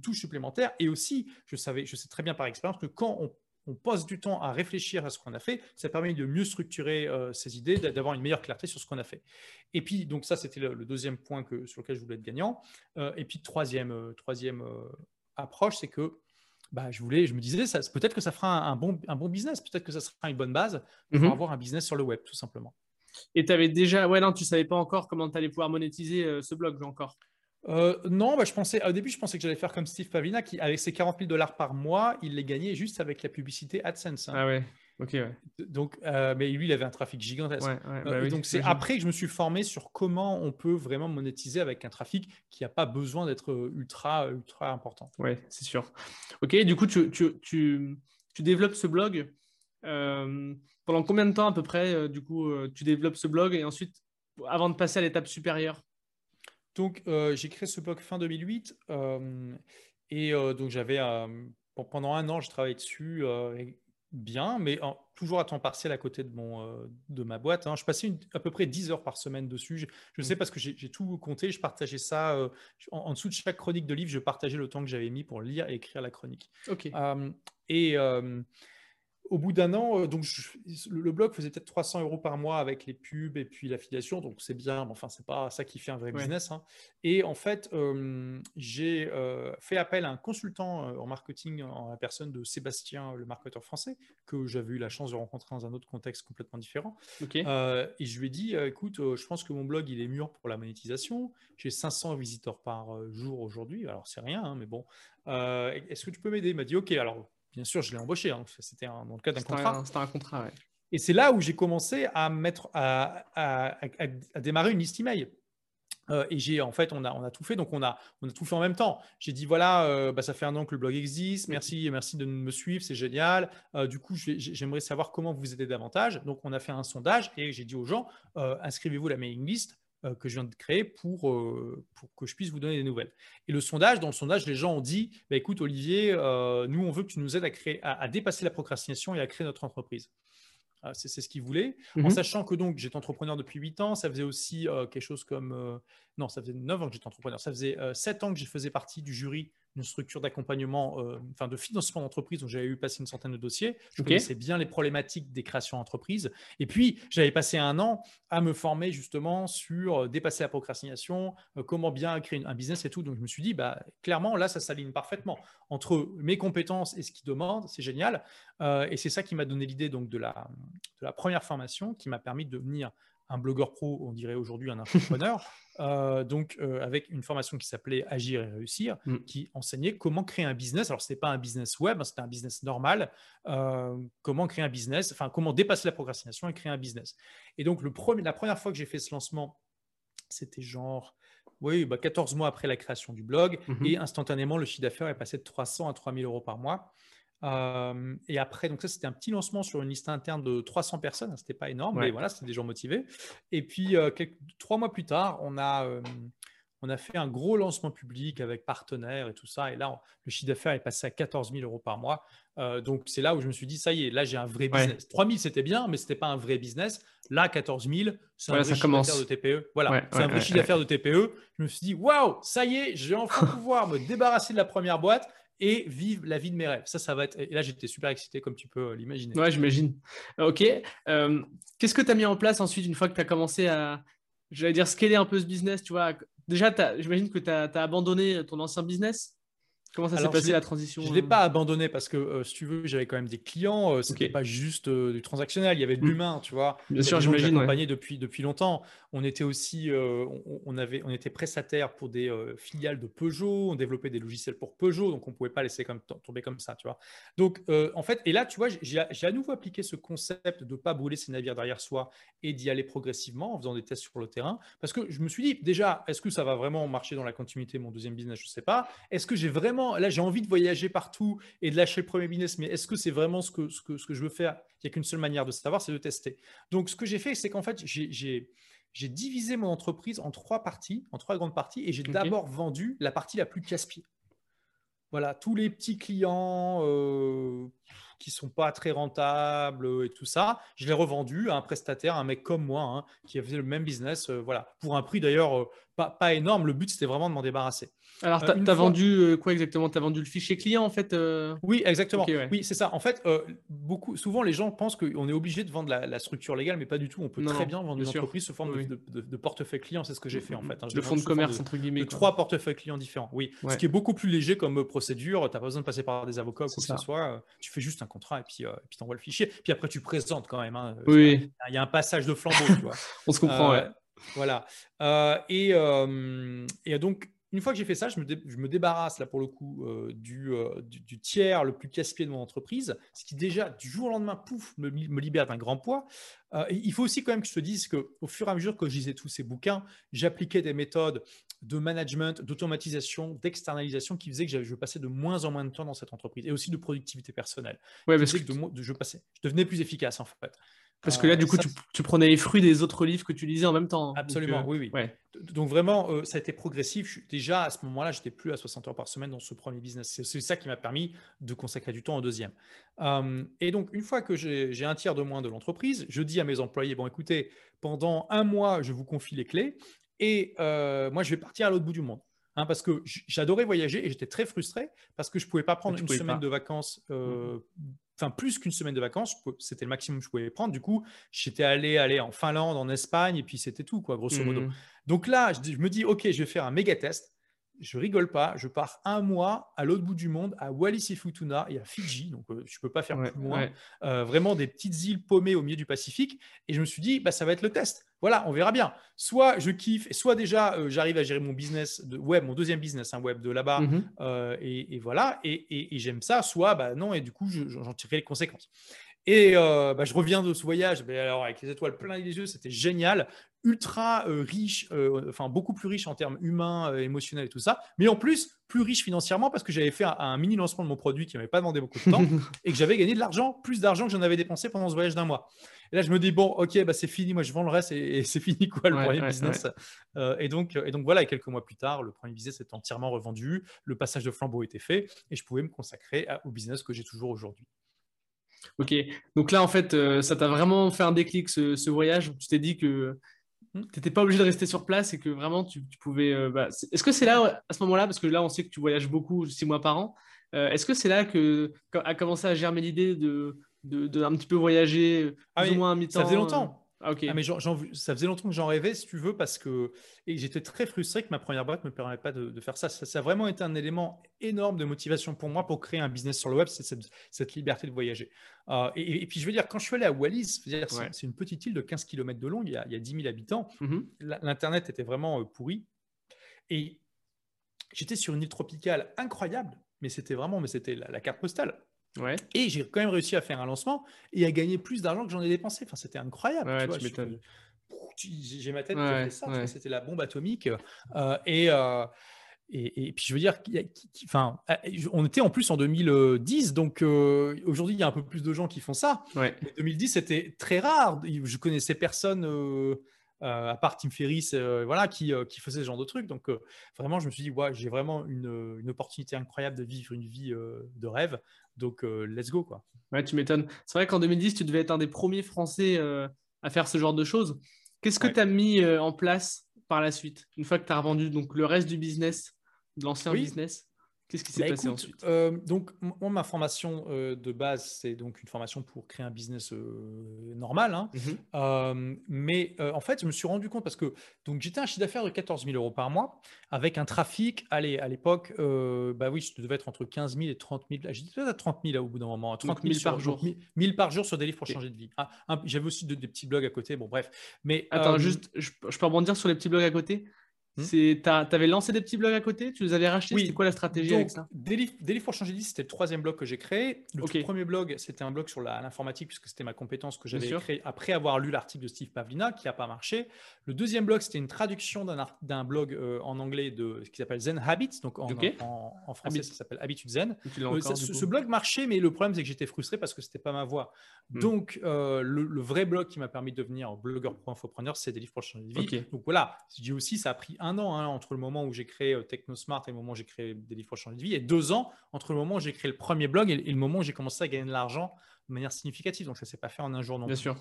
touche supplémentaire. Et aussi, je, savais, je sais très bien par expérience que quand on, pose du temps à réfléchir à ce qu'on a fait, ça permet de mieux structurer ses idées, d'avoir une meilleure clarté sur ce qu'on a fait. Et puis, donc ça, c'était le, deuxième point que, sur lequel je voulais être gagnant. et puis, troisième approche, c'est que bah, je voulais, je me disais, peut-être que ça fera un, bon, un bon business, peut-être que ça sera une bonne base pour mhm. avoir un business sur le web, tout simplement. Et tu avais déjà, ouais, non, tu savais pas encore comment tu allais pouvoir monétiser euh, ce blog encore euh, non, bah, je pensais, au début, je pensais que j'allais faire comme Steve Pavina, qui, avec ses 40 000 dollars par mois, il les gagnait juste avec la publicité AdSense. Hein. Ah ouais. Donc, euh, mais lui, il avait un trafic gigantesque. Euh, bah donc, c'est après que je me suis formé sur comment on peut vraiment monétiser avec un trafic qui n'a pas besoin d'être euh, ultra, ultra important. Oui, c'est sûr. Ok, du coup, tu, tu, tu, tu développes ce blog. pendant combien de temps à peu près, du coup, tu développes ce blog et ensuite, avant de passer à l'étape supérieure? Donc, j'ai créé ce blog fin 2008 et donc j'avais pendant un an, je travaillais dessus bien, mais toujours à temps partiel à côté de, mon, euh, de ma boîte. Hein. Je passais à peu près 10 heures par semaine dessus. Je, sais parce que j'ai tout compté. Je partageais ça euh, en, dessous de chaque chronique de livre. Je partageais le temps que j'avais mis pour lire et écrire la chronique. Ok. et au bout d'un an, euh, donc le blog faisait peut-être 300 euros par mois avec les pubs et puis l'affiliation, donc c'est bien, mais enfin, c'est pas ça qui fait un vrai business. Hein. Et en fait, j'ai euh, fait appel à un consultant euh, en marketing en la personne de Sébastien, le marketeur français, que j'avais eu la chance de rencontrer dans un autre contexte complètement différent. et je lui ai dit écoute, je pense que mon blog il est mûr pour la monétisation. J'ai 500 visiteurs par jour aujourd'hui, alors c'est rien, hein, mais bon. Est-ce que tu peux m'aider? Il m'a dit ok, alors bien sûr, je l'ai embauché. Hein. C'était dans le cadre d'un contrat. C'était un contrat, ouais. Et c'est là où j'ai commencé à, mettre, à, démarrer une liste email. Euh, et j'ai en fait, on a, on a tout fait, donc on a, on a tout fait en même temps. J'ai dit voilà, euh, bah, ça fait un an que le blog existe, merci, merci de me suivre, c'est génial. Euh, du coup, j'aimerais savoir comment vous aider davantage. Donc, on a fait un sondage et j'ai dit aux gens inscrivez-vous à la mailing list. Euh, que je viens de créer pour, euh, pour que je puisse vous donner des nouvelles. Et le sondage, dans le sondage, les gens ont dit bah, écoute, Olivier, euh, nous, on veut que tu nous aides à, créer, à, dépasser la procrastination et à créer notre entreprise. c'est ce qu'ils voulaient. En mmh sachant que donc j'étais entrepreneur depuis 8 ans, ça faisait aussi quelque chose comme. non, ça faisait 9 ans que j'étais entrepreneur. Ça faisait 7 ans que je faisais partie du jury une structure d'accompagnement, euh, enfin de financement d'entreprise, où j'avais eu passé une centaine de dossiers. Je connaissais bien les problématiques des créations d'entreprise. Et puis, j'avais passé un an à me former justement sur euh, dépasser la procrastination, euh, comment bien créer un business et tout. Donc, je me suis dit, bah, clairement, là, ça s'aligne parfaitement entre mes compétences et ce qu'ils demandent. C'est génial. et c'est ça qui m'a donné l'idée donc de la, de la première formation qui m'a permis de devenir un blogueur pro, on dirait aujourd'hui un entrepreneur, euh, donc euh, avec une formation qui s'appelait Agir et réussir, mm. qui enseignait comment créer un business. Alors, ce n'était pas un business web, hein, c'était un business normal. Euh, comment créer un business, enfin, comment dépasser la procrastination et créer un business. Et donc, le premier, la première fois que j'ai fait ce lancement, c'était genre oui, bah 14 mois après la création du blog, mm-hmm. et instantanément, le chiffre d'affaires est passé de 300 à 3000 euros par mois et après, donc ça, c'était un petit lancement sur une liste interne de 300 personnes. C'était pas énorme, mais voilà, c'était des gens motivés. Et puis, quelques, trois mois plus tard, on a, on a fait un gros lancement public avec partenaires et tout ça. Et là, le chiffre d'affaires est passé à 14 000 euros par mois. donc, c'est là où je me suis dit, ça y est, là, j'ai un vrai business. 3 000, c'était bien, mais c'était pas un vrai business. Là, 14 000, c'est un vrai chiffre d'affaires de TPE. Voilà, c'est un vrai chiffre d'affaires de TPE. Je me suis dit, waouh, ça y est, je vais enfin pouvoir me débarrasser de la première boîte et vivre la vie de mes rêves. Ça, ça va être. Et là, j'étais super excité, comme tu peux l'imaginer. Ouais, j'imagine. Ok. Euh, qu'est-ce que tu as mis en place ensuite, une fois que tu as commencé à, j'allais dire, scaler un peu ce business Tu vois, déjà, j'imagine que tu as, abandonné ton ancien business? Comment ça s'est passé la transition Je ne l'ai euh pas abandonné parce que, euh, si tu veux, j'avais quand même des clients. Euh, ce n'était pas juste du transactionnel, il y avait de mmh. l'humain, tu vois. Bien sûr, j'imagine. accompagné depuis, depuis longtemps. On était aussi, on, avait, on était prestataire pour des filiales de Peugeot. On développait des logiciels pour Peugeot, donc on ne pouvait pas laisser comme, tomber comme ça, tu vois. Donc, en fait, et là, tu vois, j'ai à nouveau appliqué ce concept de ne pas brûler ses navires derrière soi et d'y aller progressivement en faisant des tests sur le terrain. Parce que je me suis dit, déjà, est-ce que ça va vraiment marcher dans la continuité, mon deuxième business? Je ne sais pas. Est-ce que j'ai vraiment là, j'ai envie de voyager partout et de lâcher le premier business, mais est-ce que c'est vraiment ce que, ce, que, ce que je veux faire? Il n'y a qu'une seule manière de savoir, c'est de tester. Donc, ce que j'ai fait, c'est qu'en fait, j'ai divisé mon entreprise en trois parties, en trois grandes parties, et j'ai d'abord vendu la partie la plus casse-pied. Voilà, tous les petits clients euh, qui sont pas très rentables et tout ça, je l'ai revendu à un prestataire, un mec comme moi, hein, qui avait le même business, euh, voilà, pour un prix d'ailleurs euh, pas, pas, énorme. Le but, c'était vraiment de m'en débarrasser. Alors, tu as, vendu euh, quoi exactement? Tu as vendu le fichier client en fait euh? Oui, exactement. Oui, c'est ça. En fait, euh, beaucoup, souvent les gens pensent qu'on est obligé de vendre la, structure légale, mais pas du tout. On peut très bien vendre une entreprise sous forme de, portefeuille client. C'est ce que j'ai fait en fait. Hein. De fonds de commerce, entre guillemets. trois portefeuilles clients différents. Oui. Ce qui est beaucoup plus léger comme procédure. Tu n'as pas besoin de passer par des avocats ou quoi que ce soit. Tu fais juste un contrat et puis tu envoies le fichier. Puis après, tu présentes quand même. Hein. Oui. Il y a un passage de flambeau. tu vois. On se comprend, ouais. Voilà. et, et donc, une fois que j'ai fait ça, je me, débarrasse là pour le coup euh, euh, du, tiers le plus casse-pied de mon entreprise, ce qui déjà du jour au lendemain, pouf, me, libère d'un grand poids. Euh, il faut aussi quand même que je te dise qu'au fur et à mesure que je lisais tous ces bouquins, j'appliquais des méthodes de management, d'automatisation, d'externalisation qui faisaient que je passais de moins en moins de temps dans cette entreprise et aussi de productivité personnelle. Ouais, parce que, je, passais, je devenais plus efficace en fait. Parce que là, du coup, tu, prenais les fruits des autres livres que tu lisais en même temps. Hein. Absolument, oui, oui. Donc vraiment, ça a été progressif. déjà, à ce moment-là, j'étais plus à 60 heures par semaine dans ce premier business. C'est ça qui m'a permis de consacrer du temps au deuxième. et donc, une fois que j'ai un tiers de moins de l'entreprise, je dis à mes employés, bon, écoutez, pendant un mois, je vous confie les clés et moi, je vais partir à l'autre bout du monde. Hein, parce que j'adorais voyager et j'étais très frustré parce que je ne pouvais pas prendre une semaine de vacances, euh, mmh enfin plus qu'une semaine de vacances, c'était le maximum que je pouvais prendre. Du coup, j'étais allé aller en Finlande, en Espagne et puis c'était tout, quoi, grosso modo. Mmh Donc là, je, me dis, ok, je vais faire un méga test je rigole pas, je pars un mois à l'autre bout du monde, à Wallis et Futuna et à Fidji, donc euh, je ne peux pas faire plus loin. Euh, vraiment des petites îles paumées au milieu du Pacifique. Et je me suis dit, bah, ça va être le test. Voilà, on verra bien. Soit je kiffe, soit déjà euh, j'arrive à gérer mon business de web, mon deuxième business, un web de là-bas, mmh et, voilà, et, j'aime ça, soit bah, non, et du coup j'en tirerai les conséquences. Et bah, je reviens de ce voyage, mais alors avec les étoiles plein les yeux, c'était génial ultra euh, riche, euh, enfin beaucoup plus riche en termes humains, euh, émotionnels et tout ça, mais en plus plus riche financièrement parce que j'avais fait un, mini lancement de mon produit qui m'avait pas demandé beaucoup de temps et que j'avais gagné de l'argent, plus d'argent que j'en avais dépensé pendant ce voyage d'un mois. Et là, je me dis bon, ok, bah, c'est fini, moi je vends le reste et, c'est fini quoi le premier business. et donc et donc voilà, et quelques mois plus tard, le premier business est entièrement revendu, le passage de flambeau était fait et je pouvais me consacrer au business que j'ai toujours aujourd'hui. Ok, donc là en fait, ça t'a vraiment fait un déclic ce, ce voyage. Tu t'es dit que tu n'étais pas obligé de rester sur place et que vraiment tu, pouvais. Euh, bah, est-ce que c'est là, à ce moment-là, parce que là on sait que tu voyages beaucoup, six mois par an, euh, est-ce que c'est là que a commencé à germer l'idée de, de, un petit peu voyager, ah plus ou moins à mi-temps Ça faisait longtemps. Ah, ah, mais ça faisait longtemps que j'en rêvais, si tu veux, parce que et j'étais très frustré que ma première boîte ne me permettait pas de, faire ça. ça. a vraiment été un élément énorme de motivation pour moi pour créer un business sur le web, c'est cette, liberté de voyager. Euh, et, puis, je veux dire, quand je suis allé à Wallis, c'est une petite île de 15 km de long, il y a, il y a 10 000 habitants. Mmh L'Internet était vraiment euh, pourri. Et j'étais sur une île tropicale incroyable, mais c'était vraiment mais c'était la carte postale. Et j'ai quand même réussi à faire un lancement et à gagner plus d'argent que j'en ai dépensé. Enfin, c'était incroyable. j'ai ma tête qui ça. C'était la bombe atomique. Euh, euh, et, et, puis, je veux dire, enfin, euh, on était en plus en 2010, donc aujourd'hui, il y a un peu plus de gens qui font ça. Ouais. 2010, c'était très rare. Je connaissais personne. À part Tim Ferriss, voilà, qui, qui, faisait ce genre de trucs. Donc, vraiment, je me suis dit, ouais, j'ai vraiment une, une, opportunité incroyable de vivre une vie de rêve. Donc, euh, let's go, quoi. Ouais, tu m'étonnes. C'est vrai qu'en 2010, tu devais être un des premiers Français euh, à faire ce genre de choses. Qu'est-ce que tu as mis euh, en place par la suite, une fois que tu as revendu donc, le reste du business, de l'ancien business? Qu'est-ce qui s'est bah, passé ensuite? euh, Donc, moi, ma formation euh, de base, c'est donc une formation pour créer un business euh, normal. Hein. Mmh mais en fait, je me suis rendu compte parce que donc j'étais un chiffre d'affaires de 14 000 euros par mois avec un trafic. Allez, à l'époque, bah oui, je devais être entre 15 000 et 30 000. J'ai dit peut-être à 30 000 là, au bout d'un moment. 30 000 par jour. 1000 par jour sur des livres pour changer de vie. Ah, j'avais aussi des petits blogs à côté. Bon, bref. Mais attends, juste, je, je peux rebondir sur les petits blogs à côté? Hmm? Tu avais lancé des petits blogs à côté? Tu les avais rachetés oui. C'était quoi la stratégie avec ça? Changer de vie, c'était le troisième blog que j'ai créé. Le premier blog, c'était un blog sur l'informatique, puisque c'était ma compétence que j'avais créée après avoir lu l'article de Steve Pavlina, qui n'a pas marché. Le deuxième blog, c'était une traduction d'un blog euh, en anglais de ce qui s'appelle Zen Habits. Donc en, en, français, ça s'appelle Habitude Zen. Euh, ce, blog marchait, mais le problème, c'est que j'étais frustré parce que c'était pas ma voix. Hmm. Donc euh, le, vrai blog qui m'a permis de devenir blogueur pro infopreneur, c'est livres pour changer de vie. Donc voilà, je dis aussi, ça a pris un an hein, entre le moment où j'ai créé euh, TechnoSmart et le moment où j'ai créé des livres pour changer de vie, et deux ans entre le moment où j'ai créé le premier blog et, le moment où j'ai commencé à gagner de l'argent de manière significative. Donc ça ne s'est pas fait en un jour non Bien sûr.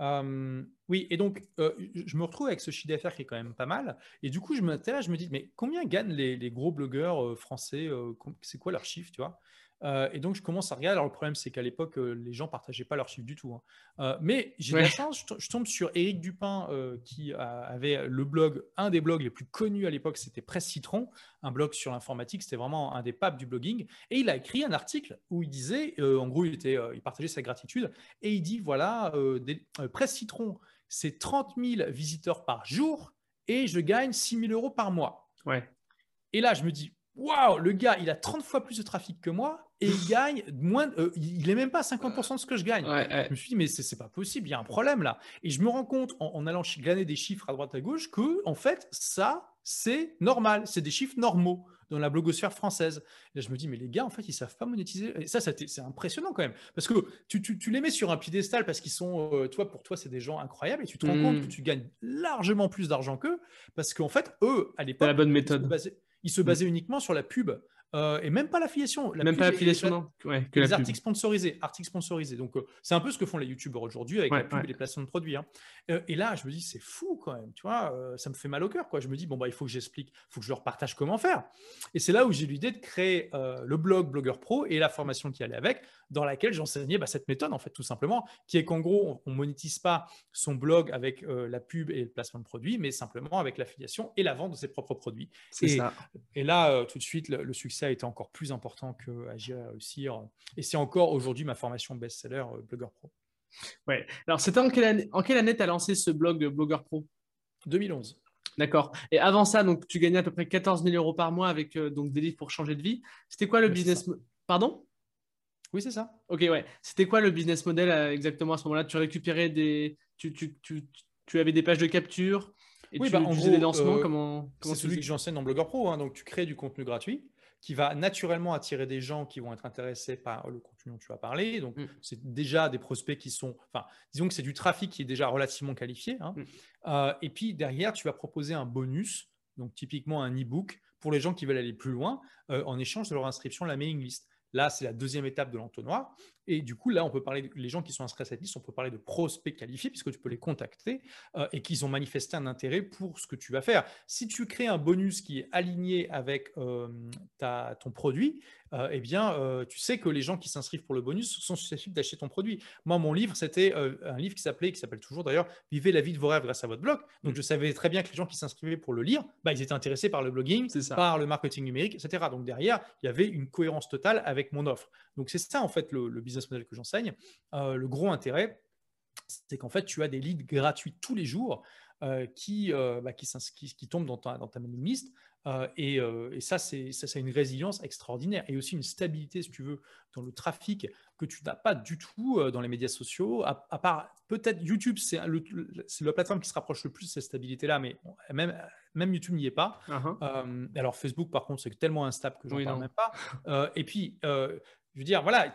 Euh, oui, et donc euh, je me retrouve avec ce chiffre d'affaires qui est quand même pas mal. Et du coup, je me, je me dis, mais combien gagnent les, gros blogueurs français C'est quoi leur chiffre, tu vois? Euh, et donc, je commence à regarder. Alors, le problème, c'est qu'à l'époque, euh, les gens partageaient pas leurs chiffres du tout. Hein. Euh, mais j'ai de la chance, je, tombe sur Eric Dupin, qui avait le blog, un des blogs les plus connus à l'époque, c'était Presse Citron, un blog sur l'informatique. C'était vraiment un des papes du blogging. Et il a écrit un article où il disait, en gros, il, était, il partageait sa gratitude. Et il dit voilà, Presse Citron, c'est 30 000 visiteurs par jour et je gagne 6 000 euros par mois. Ouais. Et là, je me dis, waouh, le gars, il a 30 fois plus de trafic que moi et il gagne moins. Euh, il n'est même pas à 50% de ce que je gagne. Je me suis dit, mais c'est pas possible, il y a un problème là. Et je me rends compte en, allant glaner des chiffres à droite à gauche que, en fait, ça, c'est normal, c'est des chiffres normaux dans la blogosphère française. Et là, je me dis, mais les gars, en fait, ils savent pas monétiser. Et ça, c'est impressionnant quand même. Parce que tu, tu, les mets sur un piédestal parce qu'ils sont, euh, toi, pour toi, c'est des gens incroyables et tu te rends compte que mmh. tu gagnes largement plus d'argent qu'eux parce qu'en fait, eux, à l'époque, la bonne méthode. Ils se basaient, mmh. uniquement sur la pub. Euh, et même pas l'affiliation. même pas l'affiliation, non. que les articles sponsorisés. Articles sponsorisés. Donc, euh, c'est un peu ce que font les youtubeurs aujourd'hui avec la pub et les placements de produits. Hein. Euh, et là, je me dis, c'est fou quand même. Tu vois, ça me fait mal au cœur. Quoi. Je me dis, bon, bah, il faut que j'explique, il faut que je leur partage comment faire. Et c'est là où j'ai l'idée de créer le blog Blogueur Pro et la formation qui allait avec, dans laquelle j'enseignais bah, cette méthode, en fait, tout simplement, qui est qu'en gros, on ne monétise pas son blog avec la pub et le placement de produits, mais simplement avec l'affiliation et la vente de ses propres produits. C'est ça. Et là, tout de suite, le, succès a été encore plus important qu'agir à réussir. Et c'est encore aujourd'hui ma formation best-seller Blogueur Pro. Ouais. Alors, c'était en quelle année, en quelle année tu as lancé ce blog Blogueur Pro? 2011. D'accord. Et avant ça, donc, tu gagnais à peu près 14 000 euros par mois avec donc, des livres pour changer de vie. C'était quoi le business Pardon? Oui, c'est ça. Ok, ouais. C'était quoi le business model euh, exactement à ce moment-là? Tu récupérais des. Tu, tu, tu, tu, avais des pages de capture et oui, tu, bah, faisais des lancements? euh, comment, C'est celui que j'enseigne dans Blogger Pro. Hein. donc, tu crées du contenu gratuit qui va naturellement attirer des gens qui vont être intéressés par le contenu dont tu vas parler. Donc, mm. c'est déjà des prospects qui sont. Enfin, disons que c'est du trafic qui est déjà relativement qualifié. Hein. Mm. Euh, et puis, derrière, tu vas proposer un bonus, donc typiquement un e-book, pour les gens qui veulent aller plus loin, en échange de leur inscription à la mailing list. Là, c'est la deuxième étape de l'entonnoir. Et du coup, là, on peut parler, les gens qui sont inscrits à cette liste, on peut parler de prospects qualifiés puisque tu peux les contacter euh, et qu'ils ont manifesté un intérêt pour ce que tu vas faire. Si tu crées un bonus qui est aligné avec euh, ta, ton produit, euh, eh bien, tu sais que les gens qui s'inscrivent pour le bonus sont susceptibles d'acheter ton produit. Moi, mon livre, c'était un livre qui s'appelait, qui s'appelle toujours d'ailleurs, Vivez la vie de vos rêves grâce à votre blog. Donc, je savais très bien que les gens qui s'inscrivaient pour le lire, bah, ils étaient intéressés par le blogging, par le marketing numérique, etc. Donc, derrière, il y avait une cohérence totale avec mon offre. Donc, c'est ça, en fait, le, le business model que j'enseigne. Euh, le gros intérêt, c'est qu'en fait, tu as des leads gratuits tous les jours euh, qui, euh, bah, qui, qui, tombent dans ta, dans ta mailing list. Et, et, ça, c'est ça, une résilience extraordinaire et aussi une stabilité, si tu veux, dans le trafic que tu n'as pas du tout dans les médias sociaux, à, part peut-être YouTube, c'est la plateforme qui se rapproche le plus de cette stabilité-là, mais même, même YouTube n'y est pas. Uh-huh. alors Facebook, par contre, c'est tellement instable que je n'en parle même pas. et puis, je veux dire, voilà,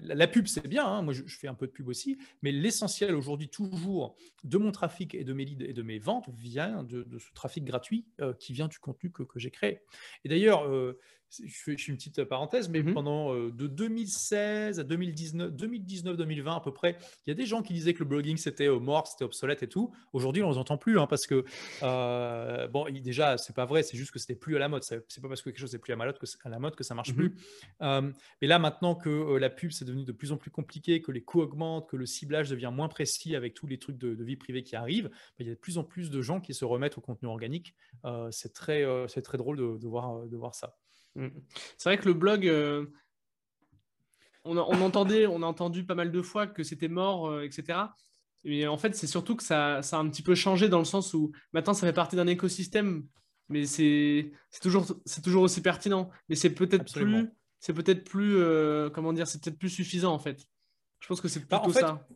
la pub, c'est bien. Hein. moi, je, fais un peu de pub aussi. Mais l'essentiel aujourd'hui, toujours, de mon trafic et de mes leads et de mes ventes vient de, ce trafic gratuit euh, qui vient du contenu que, j'ai créé. Et d'ailleurs, euh, je fais, une petite parenthèse, mais mmh pendant euh, de 2016 à 2019, 2019-2020 à peu près, il y a des gens qui disaient que le blogging c'était mort, c'était obsolète et tout. Aujourd'hui, on ne les entend plus hein, parce que, euh, bon, déjà, c'est pas vrai, c'est juste que c'était plus à la mode. C'est pas parce que quelque chose n'est plus à la mode que, à la mode que ça marche mmh plus. Euh, mais là, maintenant que la pub c'est devenu de plus en plus compliqué, que les coûts augmentent, que le ciblage devient moins précis avec tous les trucs de, vie privée qui arrivent, bah, il y a de plus en plus de gens qui se remettent au contenu organique. c'est très, c'est très drôle de, voir, de voir ça. Mm. C'est vrai que le blog, euh, on, entendait, on a entendu pas mal de fois que c'était mort, euh, etc. Mais en fait, c'est surtout que ça, ça, a un petit peu changé dans le sens où maintenant ça fait partie d'un écosystème, mais c'est toujours, toujours aussi pertinent. Mais c'est peut-être plus, c'est peut-être plus, euh, comment dire, c'est peut-être plus suffisant en fait. Je pense que c'est bah, plutôt ça.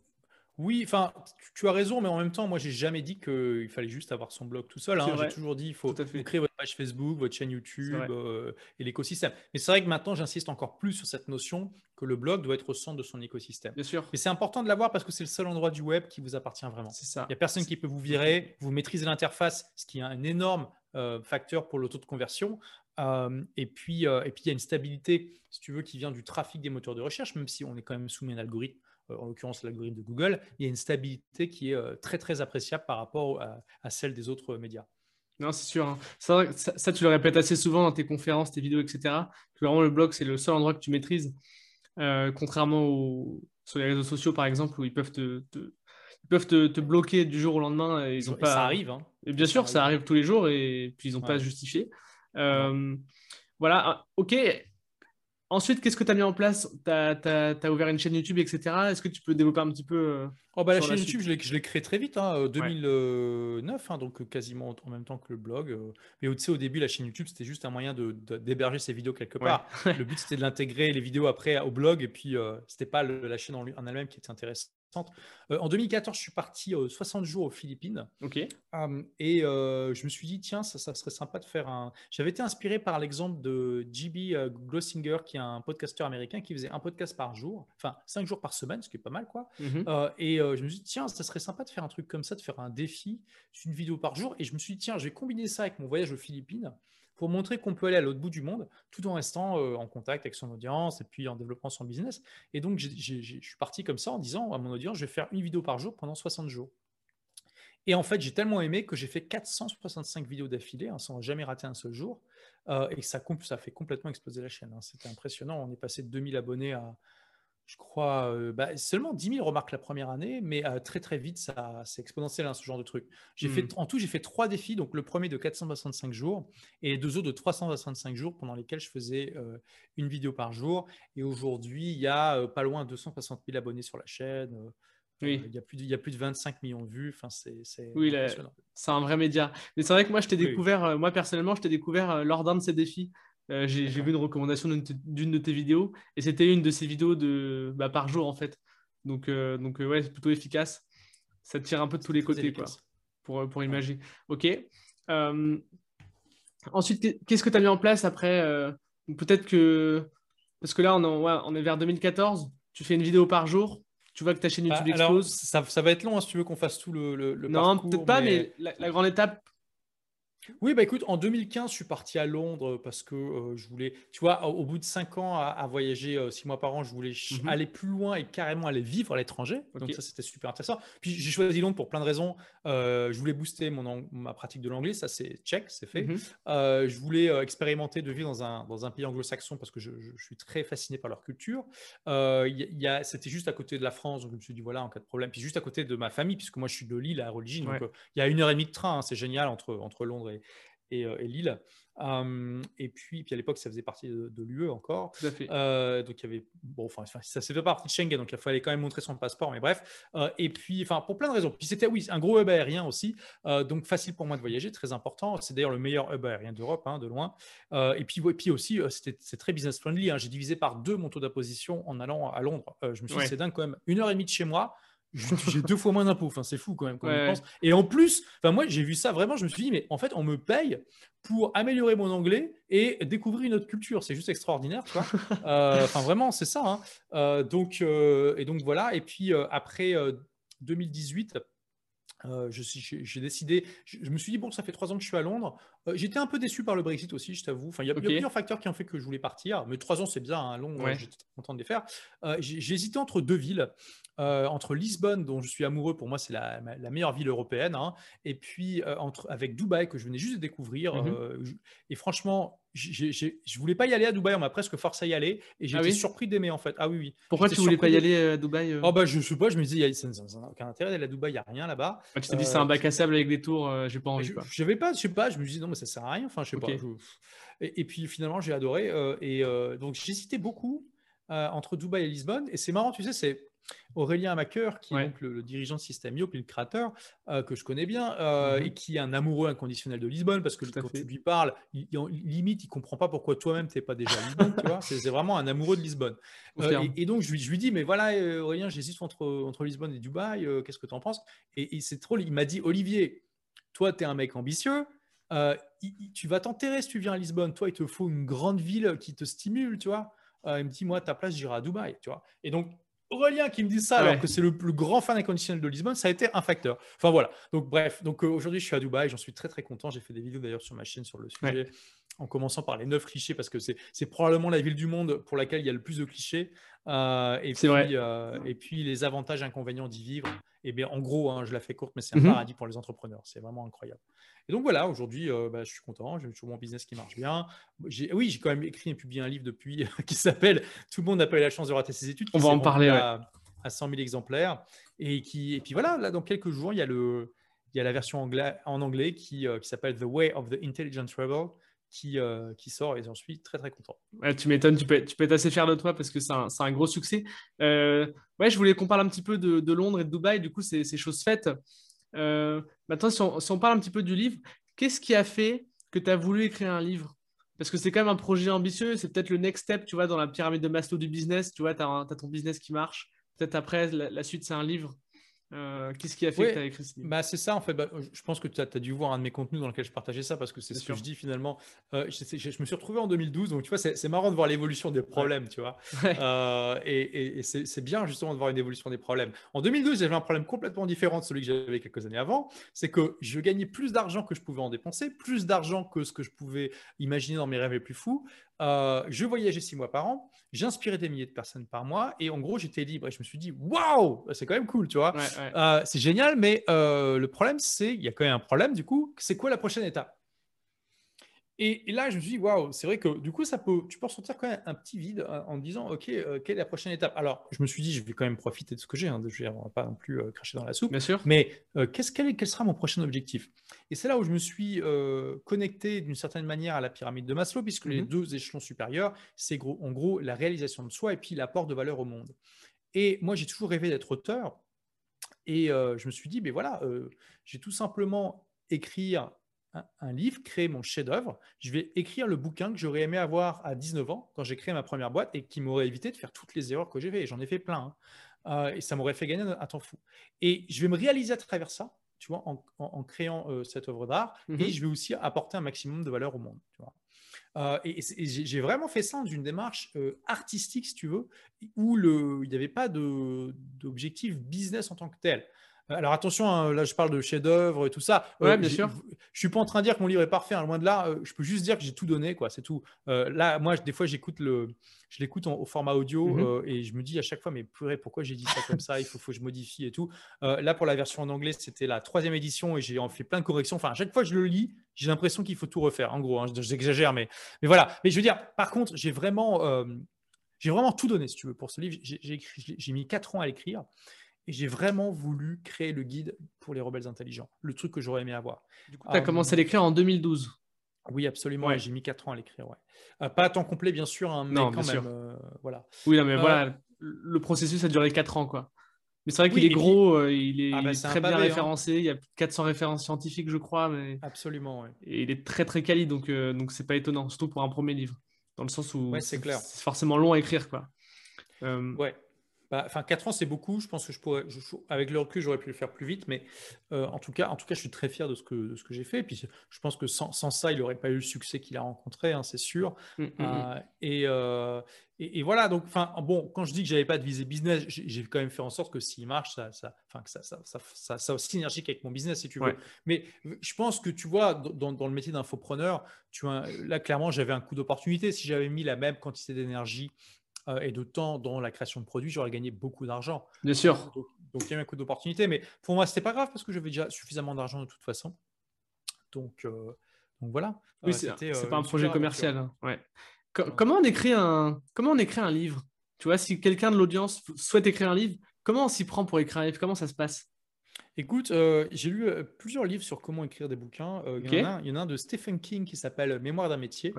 Oui, enfin, tu, as raison, mais en même temps, moi, j'ai jamais dit qu'il fallait juste avoir son blog tout seul. Hein. J'ai toujours dit il faut, créer votre page Facebook, votre chaîne YouTube euh, et l'écosystème. Mais c'est vrai que maintenant, j'insiste encore plus sur cette notion que le blog doit être au centre de son écosystème. Bien sûr. Mais c'est important de l'avoir parce que c'est le seul endroit du web qui vous appartient vraiment. C'est ça. Il n'y a personne qui peut vous virer. Vous maîtrisez l'interface, ce qui est un énorme euh, facteur pour le taux de conversion. Euh, et puis, et puis il y a une stabilité, si tu veux, qui vient du trafic des moteurs de recherche, même si on est quand même soumis à un algorithme en l'occurrence l'algorithme de Google, il y a une stabilité qui est euh, très très appréciable par rapport à, celle des autres médias. Non, c'est sûr. Hein. Ça, tu le répètes assez souvent dans tes conférences, tes vidéos, etc. Que vraiment, le blog, c'est le seul endroit que tu maîtrises. Euh, contrairement aux, sur les réseaux sociaux, par exemple, où ils peuvent te, peuvent te, bloquer du jour au lendemain. Et ils ont pas... Ça arrive. Hein. Et bien sûr, ça arrive tous les jours et puis ils n'ont pas justifié. Voilà, ah, ok. Ensuite, qu'est-ce que tu as mis en place? Tu as, ouvert une chaîne YouTube, etc. Est-ce que tu peux développer un petit peu euh, oh bah, La chaîne YouTube, je l'ai créée très vite, hein, 2009, hein, donc quasiment en même temps que le blog. Euh. Mais au, début, la chaîne YouTube, c'était juste un moyen d'héberger de, ces vidéos quelque part. le but, c'était de l'intégrer, les vidéos après, au blog. Et puis, euh, ce n'était pas la chaîne en, en elle-même qui était intéressante. Euh, en 2014, je suis parti 60 jours aux Philippines. Ok. et je me suis dit, tiens, ça, ça, serait sympa de faire un. J'avais été inspiré par l'exemple de JB Glossinger, qui est un podcasteur américain qui faisait un podcast par jour, enfin 5 jours par semaine, ce qui est pas mal, quoi. Mhm. et je me suis dit, tiens, ça serait sympa de faire un truc comme ça, de faire un défi, une vidéo par jour. Et je me suis dit, tiens, je vais combiner ça avec mon voyage aux Philippines pour montrer qu'on peut aller à l'autre bout du monde tout en restant euh, en contact avec son audience et puis en développant son business. Et donc, je suis parti comme ça en disant à mon audience, je vais faire une vidéo par jour pendant 60 jours. Et en fait, j'ai tellement aimé que j'ai fait 465 vidéos d'affilée hein, sans jamais rater un seul jour. Euh, et ça, fait complètement exploser la chaîne. Hein. C'était impressionnant. On est passé de 2000 abonnés à, je crois, euh, bah, seulement 10 000 remarques la première année, mais euh, très très vite, ça, c'est exponentiel hein, ce genre de truc. J'ai fait, hmm. en tout, j'ai fait trois défis, donc le premier de 465 jours et les deux autres de 365 jours pendant lesquels je faisais euh, une vidéo par jour. Et aujourd'hui, il y a pas loin de 260 000 abonnés sur la chaîne. Oui. il, y a plus de, il y a plus de 25 millions de vues. Enfin, c'est, c'est oui, c'est un vrai média. Mais c'est vrai que moi, je t'ai découvert, moi personnellement, je t'ai découvert lors d'un de ces défis. Euh, j'ai vu une recommandation d'une de tes vidéos et c'était une de ces vidéos de, bah, par jour en fait. Donc, euh, donc euh, ouais, c'est plutôt efficace. Ça tire un peu de tous les côtés quoi, pour, pour imaginer. Ok. ensuite, qu'est-ce que tu as mis en place après Peut-être que. Parce que là, on, on est vers 2014. Tu fais une vidéo par jour tu vois que ta chaîne bah, YouTube explose. ça, ça, va être long hein, si tu veux qu'on fasse tout le, le, Non, peut-être pas, mais, la, grande étape oui, bah écoute, en 2015, je suis parti à Londres parce que euh, je voulais, tu vois, au, bout de cinq ans à, voyager euh, six mois par an, je voulais mhm. aller plus loin et carrément aller vivre à l'étranger. Donc ça, c'était super intéressant. Puis j'ai choisi Londres pour plein de raisons. Euh, je voulais booster mon ma pratique de l'anglais, ça c'est check, c'est fait. Mhm. je voulais expérimenter de vivre dans un, dans un pays anglo-saxon parce que je, suis très fasciné par leur culture. Y c'était juste à côté de la France, donc je me suis dit voilà, en cas de problème. Puis juste à côté de ma famille, puisque moi je suis de Lille à origine, donc il y a une heure et demie de train, hein, c'est génial entre, entre Londres et, et, euh, Lille. et puis, puis à l'époque, ça faisait partie de, l'UE encore. Tout à fait. Euh, donc il y avait, bon, enfin, ça s'est fait partie de Schengen, donc il fallait quand même montrer son passeport, mais bref. Euh, et puis, enfin, pour plein de raisons. Puis c'était, oui, un gros hub aérien aussi, donc facile pour moi de voyager, très important. C'est d'ailleurs le meilleur hub aérien d'Europe, hein, de loin. et puis, et puis aussi, c'était, c'est très business friendly. Hein. J'ai divisé par deux mon taux d'imposition en allant à Londres. je me suis dit, c'est dingue quand même, une heure et demie de chez moi j'ai deux fois moins d'impôts. Enfin, c'est fou quand même. Quand pense. Et en plus, enfin, moi, j'ai vu ça vraiment. Je me suis dit, mais en fait, on me paye pour améliorer mon anglais et découvrir une autre culture. C'est juste extraordinaire. Euh, enfin, vraiment, c'est ça. Hein. Euh, donc, euh, et donc voilà. Et puis après 2018. J'ai décidé, je, me suis dit, bon, ça fait trois ans que je suis à Londres. J'étais un peu déçu par le Brexit aussi, je t'avoue. Enfin, il y, a plusieurs facteurs qui ont fait que je voulais partir, mais trois ans, c'est bien, hein, Londres, j'étais content de les faire. j'ai hésité entre deux villes. Euh, entre Lisbonne, dont je suis amoureux, pour moi c'est la, meilleure ville européenne, hein, et puis euh, entre, avec Dubaï, que je venais juste de découvrir. Euh, et franchement, je voulais pas y aller à Dubaï, on m'a presque forcé à y aller, et j'ai ah été surpris d'aimer en fait. Ah oui, oui. Pourquoi tu voulais pas y aller à Dubaï oh, bah, Je sais pas, je me disais, ça n'a aucun intérêt d'aller à Dubaï, il n'y a rien là-bas. tu t'es dit, c'est un bac à sable avec des tours, j'ai pas envie. Je n'avais pas, je sais pas, je me disais, non, mais ça sert à rien, enfin, je sais pas. Et, puis finalement, j'ai adoré, et donc j'hésitais beaucoup entre Dubaï et Lisbonne, et c'est marrant, tu sais, c'est Aurélien Macker, qui est donc le, dirigeant de Systemio, puis le créateur, euh, que je connais bien, euh, mhm. et qui est un amoureux inconditionnel de Lisbonne, parce que quand tu lui parles, il, limite, il comprend pas pourquoi toi-même, tu n'es pas déjà à Lisbonne, tu vois, c'est vraiment un amoureux de Lisbonne. Euh, et, donc, je lui, je lui, dis, mais voilà, Aurélien, j'hésite entre, entre Lisbonne et Dubaï, qu'est-ce que tu en penses? Et, c'est trop, il m'a dit, Olivier, toi, tu es un mec ambitieux, tu vas t'enterrer si tu viens à Lisbonne, toi, il te faut une grande ville qui te stimule, tu vois. il me dit, moi, ta place, j'irai à Dubaï, tu vois. Et donc, Aurélien qui me dit ça alors que c'est le plus grand fan inconditionnel de Lisbonne, ça a été un facteur. Enfin voilà. Donc bref, donc euh, aujourd'hui je suis à Dubaï, j'en suis très très content. J'ai fait des vidéos d'ailleurs sur ma chaîne sur le sujet, en commençant par les neuf clichés parce que c'est probablement la ville du monde pour laquelle il y a le plus de clichés. Euh, et, puis, euh, et puis les avantages inconvénients d'y vivre. Et bien en gros, hein, je la fais courte, mais c'est un mhm. paradis pour les entrepreneurs. C'est vraiment incroyable. Et donc voilà, aujourd'hui, euh, bah, je suis content, j'ai toujours mon business qui marche bien. Oui, j'ai quand même écrit et publié un livre depuis qui s'appelle Tout le monde n'a pas eu la chance de rater ses études. On va en parler. À, à, 100 000 exemplaires. Et, qui, et puis voilà, là, dans quelques jours, il y a, le, il y a la version en anglais qui, qui s'appelle The Way of the Intelligent Travel qui, euh, qui sort et j'en suis très très content. tu m'étonnes, tu peux, tu peux être assez fier de toi parce que c'est un, un, gros succès. Euh, ouais, je voulais qu'on parle un petit peu de, Londres et de Dubaï, du coup, c'est chose faite. Euh, maintenant, si on, si on, parle un petit peu du livre, qu'est-ce qui a fait que tu as voulu écrire un livre? Parce que c'est quand même un projet ambitieux, c'est peut-être le next step, tu vois, dans la pyramide de Maslow du business, tu vois, tu as, ton business qui marche, peut-être après, la, suite, c'est un livre. Euh, qu'est-ce qui a fait que tu as écrit ce livre? Bah, C'est ça, en fait. Bah, je pense que tu as, dû voir un de mes contenus dans lequel je partageais ça parce que c'est ce que je dis finalement. Euh, je, me suis retrouvé en 2012, donc tu vois, c'est marrant de voir l'évolution des problèmes, tu vois. Euh, et, c'est bien justement de voir une évolution des problèmes. En 2012, j'avais un problème complètement différent de celui que j'avais quelques années avant. C'est que je gagnais plus d'argent que je pouvais en dépenser, plus d'argent que ce que je pouvais imaginer dans mes rêves les plus fous. Euh, je voyageais six mois par an, j'inspirais des milliers de personnes par mois et en gros j'étais libre et je me suis dit waouh c'est quand même cool tu vois. Euh, c'est génial mais euh, le problème c'est il y a quand même un problème du coup c'est quoi la prochaine étape? Et, là, je me suis dit, waouh, c'est vrai que du coup, ça peut, tu peux ressentir quand même un petit vide en, disant, OK, euh, quelle est la prochaine étape? Alors, je me suis dit, je vais quand même profiter de ce que j'ai, hein, je ne vais pas non plus euh, cracher dans la soupe. Bien sûr. Mais euh, qu'est-ce, quel, quel, sera mon prochain objectif? Et c'est là où je me suis connecté d'une certaine manière à la pyramide de Maslow, puisque les mhm. deux échelons supérieurs, c'est gros, en gros la réalisation de soi et puis l'apport de valeur au monde. Et moi, j'ai toujours rêvé d'être auteur. Et je me suis dit, ben voilà, j'ai tout simplement écrire un, livre, créer mon chef-d'œuvre. Je vais écrire le bouquin que j'aurais aimé avoir à 19 ans quand j'ai créé ma première boîte et qui m'aurait évité de faire toutes les erreurs que j'ai fait. J'en ai fait plein. Hein. Euh, et ça m'aurait fait gagner un, temps fou. Et je vais me réaliser à travers ça, tu vois, en, créant euh, cette œuvre d'art. Et mhm. je vais aussi apporter un maximum de valeur au monde. Euh, et, j'ai vraiment fait ça dans une démarche artistique, si tu veux, où le, il n'y avait pas d'objectif business en tant que tel. Alors attention, hein, là je parle de chef-d'œuvre et tout ça. Ouais, euh, bien sûr. Je suis pas en train de dire que mon livre est parfait, hein, loin de là. Euh, je peux juste dire que j'ai tout donné, quoi. C'est tout. Euh, là, moi, des fois, j'écoute le, je l'écoute au format audio mhm. et je me dis à chaque fois, mais purée, pourquoi j'ai dit ça comme ça? Il faut, faut que je modifie et tout. là, pour la version en anglais, c'était la troisième édition et j'ai en fait plein de corrections. Enfin, à chaque fois que je le lis, j'ai l'impression qu'il faut tout refaire. En gros, hein, j'exagère, mais, mais voilà. Mais je veux dire, par contre, j'ai vraiment, j'ai vraiment tout donné, si tu veux, pour ce livre. J'ai mis quatre ans à l'écrire. Et j'ai vraiment voulu créer le guide pour les rebelles intelligents, le truc que j'aurais aimé avoir. Du coup, tu as commencé à l'écrire en 2012 Oui, absolument. J'ai mis 4 ans à l'écrire. Ouais. Euh, pas à temps complet, bien sûr, hein, mais non, quand même. Euh, voilà. Oui, mais euh, voilà, le processus a duré 4 ans. quoi. Mais c'est vrai qu'il est gros, il est, ah bah, très bien hein. référencé. Il y a plus de 400 références scientifiques, je crois. Mais... Absolument, Et il est très très quali, donc donc c'est pas étonnant, surtout pour un premier livre, dans le sens où c'est forcément long à écrire, quoi. Ouais. Bah, enfin, 4 ans, c'est beaucoup. Je pense que je pourrais, avec le recul, j'aurais pu le faire plus vite. Mais euh, en, tout cas, en tout cas, je suis très fier de ce que, ce que j'ai fait. Et puis, je pense que sans, ça, il n'aurait pas eu le succès qu'il a rencontré, hein, c'est sûr. Mmh, mmh, euh, mmh. Euh, et, et, voilà. Donc, enfin, bon, quand je dis que j'avais pas de visée business, j'ai quand même fait en sorte que s'il marche, ça, ça, que ça, ça, ça, ça, synergique avec mon business, si tu veux. Mais je pense que tu vois, dans, dans le métier d'infopreneur, tu vois, là, clairement, j'avais un coup d'opportunité. Si j'avais mis la même quantité d'énergie euh, et de temps dans la création de produits, j'aurais gagné beaucoup d'argent. Bien sûr. Donc, il y a eu un coup d'opportunité, mais pour moi, c'était pas grave parce que j'avais déjà suffisamment d'argent de toute façon. Donc, euh, donc voilà. Oui, euh, c'est pas un projet commercial. Hein. Ouais. comment on écrit un comment on écrit un livre? Tu vois, si quelqu'un de l'audience souhaite écrire un livre, comment on s'y prend pour écrire un livre? Comment ça se passe? Écoute, euh, j'ai lu euh, plusieurs livres sur comment écrire des bouquins. Euh, il, y en a un, de Stephen King qui s'appelle Mémoire d'un métier.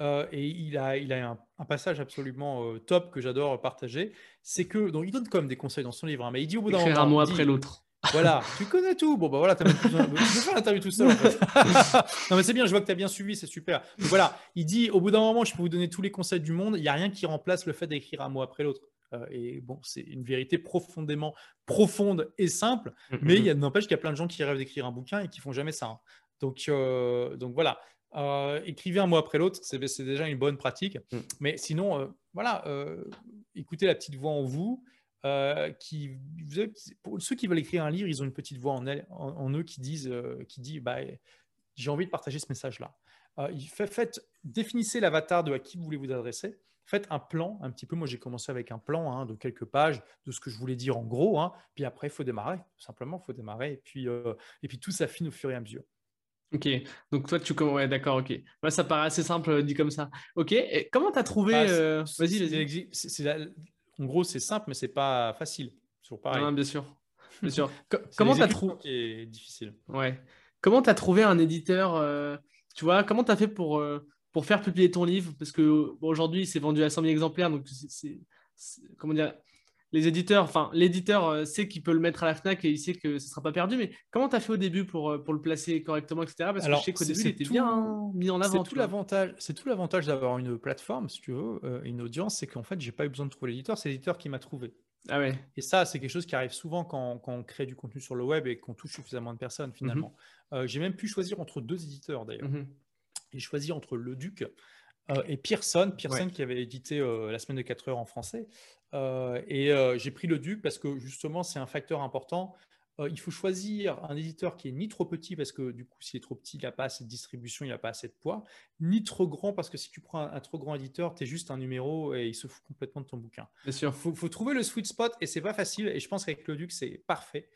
et il a, il a un, passage absolument top que j'adore partager. C'est que, donc il donne comme des conseils dans son livre, hein, mais il dit au bout d'un moment. un mot après l'autre. Voilà, tu connais tout. Bon, bah voilà, tu as faire l'interview tout seul. En fait. non, mais c'est bien, je vois que tu as bien suivi, c'est super. Donc, voilà, il dit au bout d'un moment, je peux vous donner tous les conseils du monde. Il n'y a rien qui remplace le fait d'écrire un mot après l'autre. Euh, et bon, c'est une vérité profondément profonde et simple, mmh, mais mmh, il mmh. n'empêche qu'il y a plein de gens qui rêvent d'écrire un bouquin et qui font jamais ça. Hein. Donc, euh, donc voilà, euh, écrivez un mot après l'autre, c'est déjà une bonne pratique. Mais sinon, voilà, écoutez la petite voix en vous. qui, pour ceux qui veulent écrire un livre, ils ont une petite voix en, en, eux qui disent, qui dit, bah, j'ai envie de partager ce message-là. faites, définissez l'avatar de à qui vous voulez vous adresser faites un plan un petit peu. Moi, j'ai commencé avec un plan hein, de quelques pages de ce que je voulais dire en gros. Hein. Puis après, il faut démarrer. Tout simplement, il faut démarrer. Et puis, euh, et puis tout s'affine au fur et à mesure. Ok, donc toi, tu ouais, d'accord, ok. Moi, ça paraît assez simple euh, dit comme ça. Ok, et comment tu as trouvé. Bah, euh, vas-y, vas-y. En gros, c'est simple, mais c'est pas facile. Toujours pareil. bien sûr. Bien sûr. comment tu as trouvé. C'est difficile. Ouais. Comment tu as trouvé un éditeur Tu vois, comment tu as fait pour pour faire publier ton livre Parce que aujourd'hui, c'est vendu à 100 000 exemplaires, donc c'est comment dire les éditeurs, enfin, l'éditeur euh, sait qu'il peut le mettre à la FNAC et il sait que ce ne sera pas perdu, mais comment tu as fait au début pour, euh, pour le placer correctement, etc. Parce que je sais qu'au début, il était bien mis en avant. C'est tout l'avantage, c'est tout l'avantage d'avoir une plateforme, si tu veux, euh, une audience, c'est qu'en fait, j'ai pas eu besoin de trouver l'éditeur, c'est l'éditeur qui m'a trouvé. Ah ouais. Et ça, c'est quelque chose qui arrive souvent quand, quand, on crée du contenu sur le web et qu'on touche suffisamment de personnes finalement. Euh, j'ai même pu choisir entre deux éditeurs d'ailleurs. Mmh J'ai choisi entre Le Duc euh, et Pearson, Pearson qui avait édité euh, La semaine de 4 heures en français. et j'ai pris Le Duc parce que justement, c'est un facteur important. Euh, il faut choisir un éditeur qui est ni trop petit parce que du coup, s'il est trop petit, il n'a pas assez de distribution, il n'a pas assez de poids, ni trop grand parce que si tu prends un, trop grand éditeur, tu es juste un numéro et il se fout complètement de ton bouquin. Bien sûr. Il faut, trouver le sweet spot et c'est pas facile. Et je pense qu'avec le Duc, c'est parfait.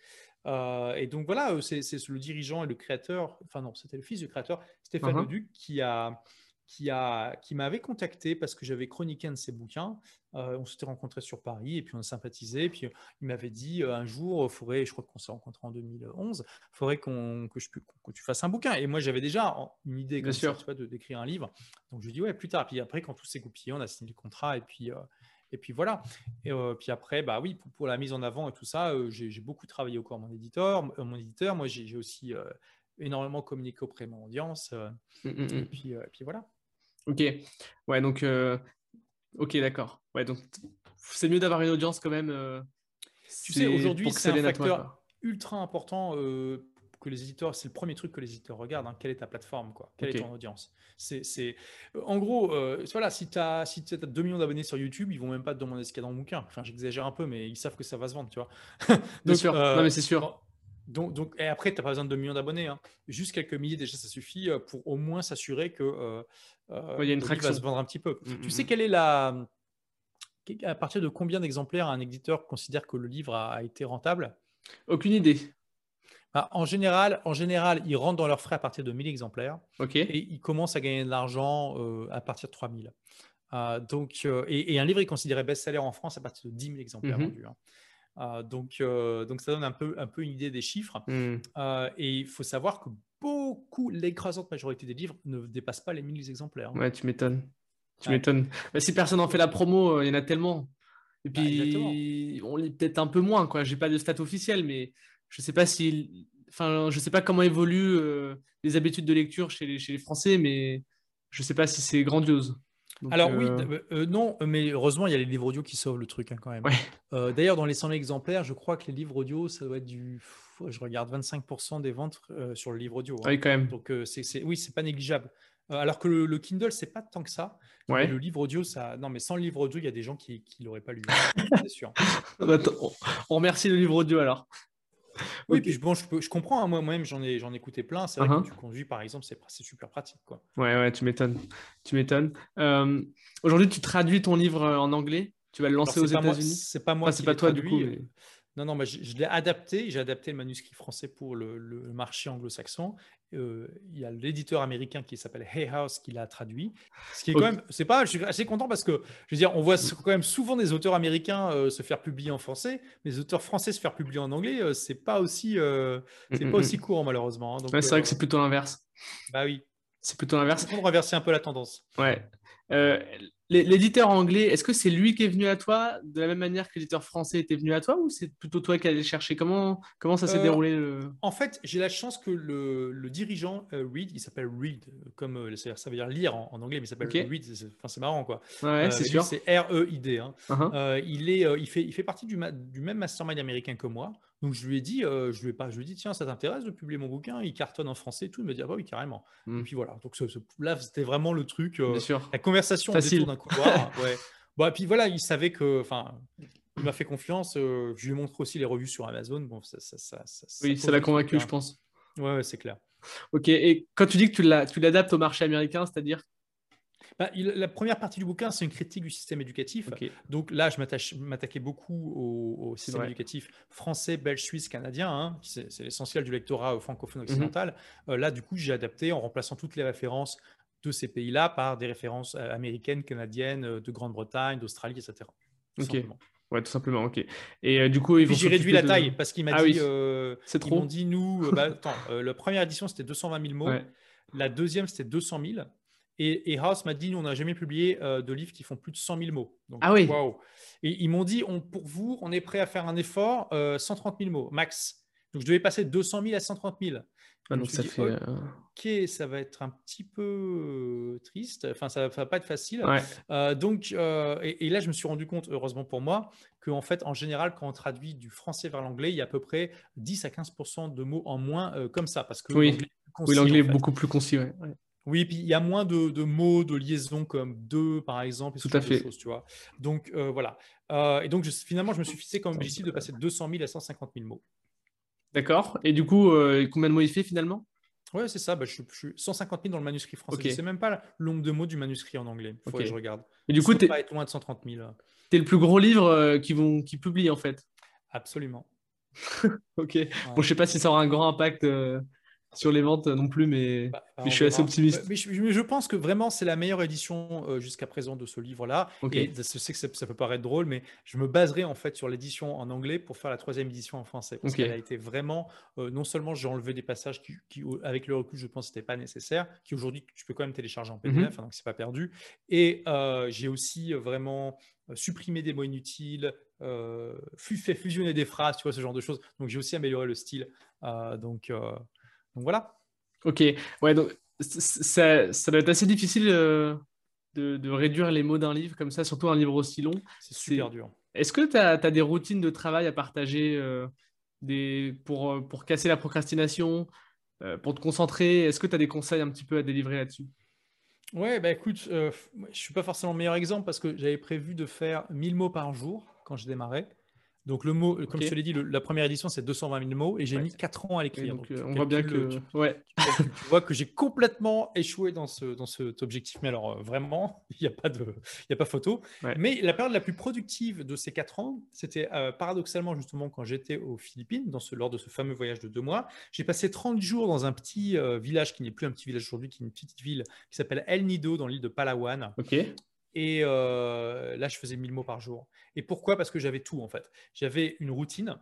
Euh, et donc voilà, euh, c'est le dirigeant et le créateur, enfin non, c'était le fils du créateur, Stéphane uh-huh. Leduc, qui a qui, a, qui m'avait contacté parce que j'avais chroniqué un de ses bouquins. Euh, on s'était rencontrés sur Paris et puis on a sympathisé. puis il m'avait dit euh, un jour, faudrait, je crois qu'on s'est rencontrés en 2011, il faudrait qu'on, que, je, que tu fasses un bouquin. Et moi, j'avais déjà une idée comme ça, de, d'écrire un livre. Donc je lui ai dit, ouais, plus tard. Puis après, quand tout s'est goupillé, on a signé le contrat et puis. Euh, et puis voilà. Et puis après, bah oui, pour, la mise en avant et tout ça, j'ai, beaucoup travaillé au corps mon éditeur. mon éditeur, moi, j'ai, aussi énormément communiqué auprès de mon audience. Mmh, mmh, mmh. et, puis, et puis voilà. Ok. Ouais, donc. Euh, ok, d'accord. Ouais, donc c'est mieux d'avoir une audience quand même. Euh, tu sais, aujourd'hui, c'est un facteur ultra important euh, que les éditeurs. C'est le premier truc que les éditeurs regardent. Hein. quelle est ta plateforme quoi Quelle est ton audience c'est, En gros, voilà, si tu as, si as 2 millions d'abonnés sur YouTube, ils vont même pas te demander ce qu'il y a dans le bouquin. Enfin, j'exagère un peu, mais ils savent que ça va se vendre, tu vois. Bien sûr. non, mais c'est sûr. Donc, et après, tu n'as pas besoin de 2 millions d'abonnés. Hein. Juste quelques milliers, déjà, ça suffit pour au moins s'assurer que euh, il y a une traction. va se vendre un petit peu. Mm, tu mm, sais mm. quelle est la. À partir de combien d'exemplaires un éditeur considère que le livre a, été rentable? Aucune idée. Bah, en, général, en général, ils rentrent dans leurs frais à partir de 1000 exemplaires. Et ils commencent à gagner de l'argent euh, à partir de 3000. Euh, donc, et, un livre est considéré best-seller en France à partir de 10 000 exemplaires mm-hmm. vendus. Hein. donc, donc, ça donne un peu, un peu une idée des chiffres. et il faut savoir que beaucoup, l'écrasante majorité des livres ne dépassent pas les 1000 exemplaires. Ouais, tu m'étonnes. Tu m'étonnes. Si personne n'en fait la promo, euh, il y en a tellement. Et bah, puis, on lit peut-être un peu moins. Je n'ai pas de stats officielles, mais je ne sais pas si. Enfin, je sais pas comment évoluent euh, les habitudes de lecture chez les, chez les Français, mais je ne sais pas si c'est grandiose. Alors oui, euh, non, mais heureusement, il y a les livres audio qui sauvent le truc hein, quand même. D'ailleurs, dans les 100 exemplaires, je crois que les livres audio, ça doit être du je regarde 25% des ventes euh, sur le livre audio. Hein. Oui, quand même. Donc, euh, c'est, oui, c'est pas négligeable. Euh, alors que le, Kindle, c'est pas tant que ça. Ouais. Le livre audio, ça. Non, mais sans le livre audio, il y a des gens qui ne l'auraient pas lu. c'est sûr. Bah, on remercie le livre audio alors. Oui, puis bon, je, je comprends. Hein, moi-même, j'en ai, j'en écouté plein. C'est vrai que uh-huh. tu conduis, par exemple, c'est, super pratique. Quoi. Ouais, ouais, tu m'étonnes. Tu m'étonnes. aujourd'hui, tu traduis ton livre en anglais? Tu vas le lancer aux États-Unis? C'est pas moi. c'est pas toi, du coup. Non, non, je, l'ai adapté. J'ai adapté le manuscrit français pour le, marché anglo-saxon. Euh, il y a l'éditeur américain qui s'appelle Hay House qui l'a traduit. Ce qui est quand même, c'est pas, je suis assez content parce que, je veux dire, on voit quand même souvent des auteurs américains euh, se faire publier en français, mais des auteurs français se faire publier en anglais, euh, c'est pas aussi, c'est pas aussi courant malheureusement. Hein. c'est vrai que c'est plutôt l'inverse. Bah oui. C'est plutôt l'inverse. On renverser un peu la tendance. Ouais. L'éditeur anglais, est-ce que c'est lui qui est venu à toi de la même manière que l'éditeur français était venu à toi ou c'est plutôt toi qui allais chercher? Comment, comment ça s'est euh, déroulé En fait, j'ai la chance que le, dirigeant euh, Reed, il s'appelle Reed, comme euh, ça veut dire lire en, anglais, mais il s'appelle Reed, c'est marrant quoi. Ouais, c'est sûr. C'est R-E-I-D. Hein. Uh-huh. il, est, il, fait, il fait partie du, du même mastermind américain que moi. Donc je lui ai dit, euh, je lui ai pas, je lui ai dit, tiens, ça t'intéresse de publier mon bouquin? Il cartonne en français et tout. Il me dit, ah bah oui, carrément. Et mmh. puis voilà. Donc là, c'était vraiment le truc. Euh, la conversation Facile. d'un couloir. ouais. Bon, et puis voilà, il savait que, enfin, il m'a fait confiance. Euh, je lui montre aussi les revues sur Amazon. Bon, ça, ça, ça, oui, ça l'a convaincu, je pense. Ouais, c'est clair. Ok. Et quand tu dis que tu l'adaptes au marché américain, c'est-à-dire bah, la première partie du bouquin, c'est une critique du système éducatif. Donc là, je m'attaquais beaucoup au, système éducatif français, belge, suisse, canadien. Hein. C'est l'essentiel du lectorat euh, francophone mhm. occidental. Euh, là, du coup, j'ai adapté en remplaçant toutes les références de ces pays-là par des références euh, américaines, canadiennes, de Grande-Bretagne, d'Australie, etc. Ok. Ouais, tout simplement, ok. Et du coup, j'ai réduit la taille parce qu'il m'a ah dit, c'est trop. Ils m'ont dit, nous, bah, attends, la première édition c'était 220 000 mots, la deuxième c'était 200 000, et, House m'a dit, nous, on n'a jamais publié euh, de livres qui font plus de 100 000 mots. ah oui. Et ils m'ont dit, on, pour vous, on est prêt à faire un effort, 130 euh, 000 mots, max. Donc, je devais passer de 200 000 à 130 000. Ah, donc ça fait. Ok, ça va être un petit peu triste. Enfin, ça va pas être facile. donc, et, là, je me suis rendu compte, heureusement pour moi, qu'en fait, en général, quand on traduit du français vers l'anglais, il y a à peu près 10 à 15% de mots en moins comme ça, parce que oui, l'anglais est, beaucoup plus concis. Oui, puis il y a moins de, mots, de liaisons comme deux, par exemple. Tout à fait. Choses, tu vois. Donc, voilà. et donc, finalement, je me suis fixé comme objectif de passer de 200 000 à 150 000 mots. D'accord. Et du coup, euh, combien de mots il fait finalement? Ouais, c'est ça. Bah, je, suis 150 000 dans le manuscrit français. Okay. Je sais même pas le nombre de mots du manuscrit en anglais. Il faut que je regarde. Et du coup, tu pas être loin de 130 000. Tu es le plus gros livre euh, qui, vont, qui publie en fait? Absolument. ok. Bon, je sais pas si ça aura un grand impact euh, sur les ventes non plus, mais, bah, bah, je suis assez optimiste. Mais je, pense que vraiment, c'est la meilleure édition euh, jusqu'à présent de ce livre-là. Et je sais que ça, peut paraître drôle, mais je me baserai en fait sur l'édition en anglais pour faire la troisième édition en français. Parce qu'elle a été vraiment, euh, non seulement j'ai enlevé des passages qui, avec le recul, je pense n'étaient pas nécessaires, qui aujourd'hui, tu peux quand même télécharger en PDF, mhm. hein, donc c'est pas perdu. Et euh, j'ai aussi vraiment supprimé des mots inutiles, fait fusionner des phrases, tu vois, ce genre de choses. Donc j'ai aussi amélioré le style. donc donc voilà. Ok, ouais, donc ça, ça doit être assez difficile euh, de, réduire les mots d'un livre comme ça, surtout un livre aussi long. C'est super dur. Est-ce que tu as, des routines de travail à partager euh, des, pour, euh, pour casser la procrastination, pour te concentrer? Est-ce que tu as des conseils un petit peu à délivrer là-dessus? Ouais, bah écoute, je ne suis pas forcément le meilleur exemple parce que j'avais prévu de faire 1000 mots par jour quand je démarrais. Donc le mot, comme je te l'ai dit, la première édition c'est 220 000 mots et j'ai mis 4 ans à l'écrire. Donc, euh, on voit bien que, tu, ouais. tu, vois que j'ai complètement échoué dans ce dans cet objectif. Mais alors euh, vraiment, il n'y a pas de, il a pas photo. Mais la période la plus productive de ces 4 ans, c'était euh, paradoxalement justement quand j'étais aux Philippines, dans ce, lors de ce fameux voyage de deux mois. J'ai passé 30 jours dans un petit village qui n'est plus un petit village aujourd'hui, qui est une petite ville qui s'appelle El Nido dans l'île de Palawan. Ok. Et là, je faisais 1000 mots par jour. Et pourquoi? Parce que j'avais tout en fait. J'avais une routine.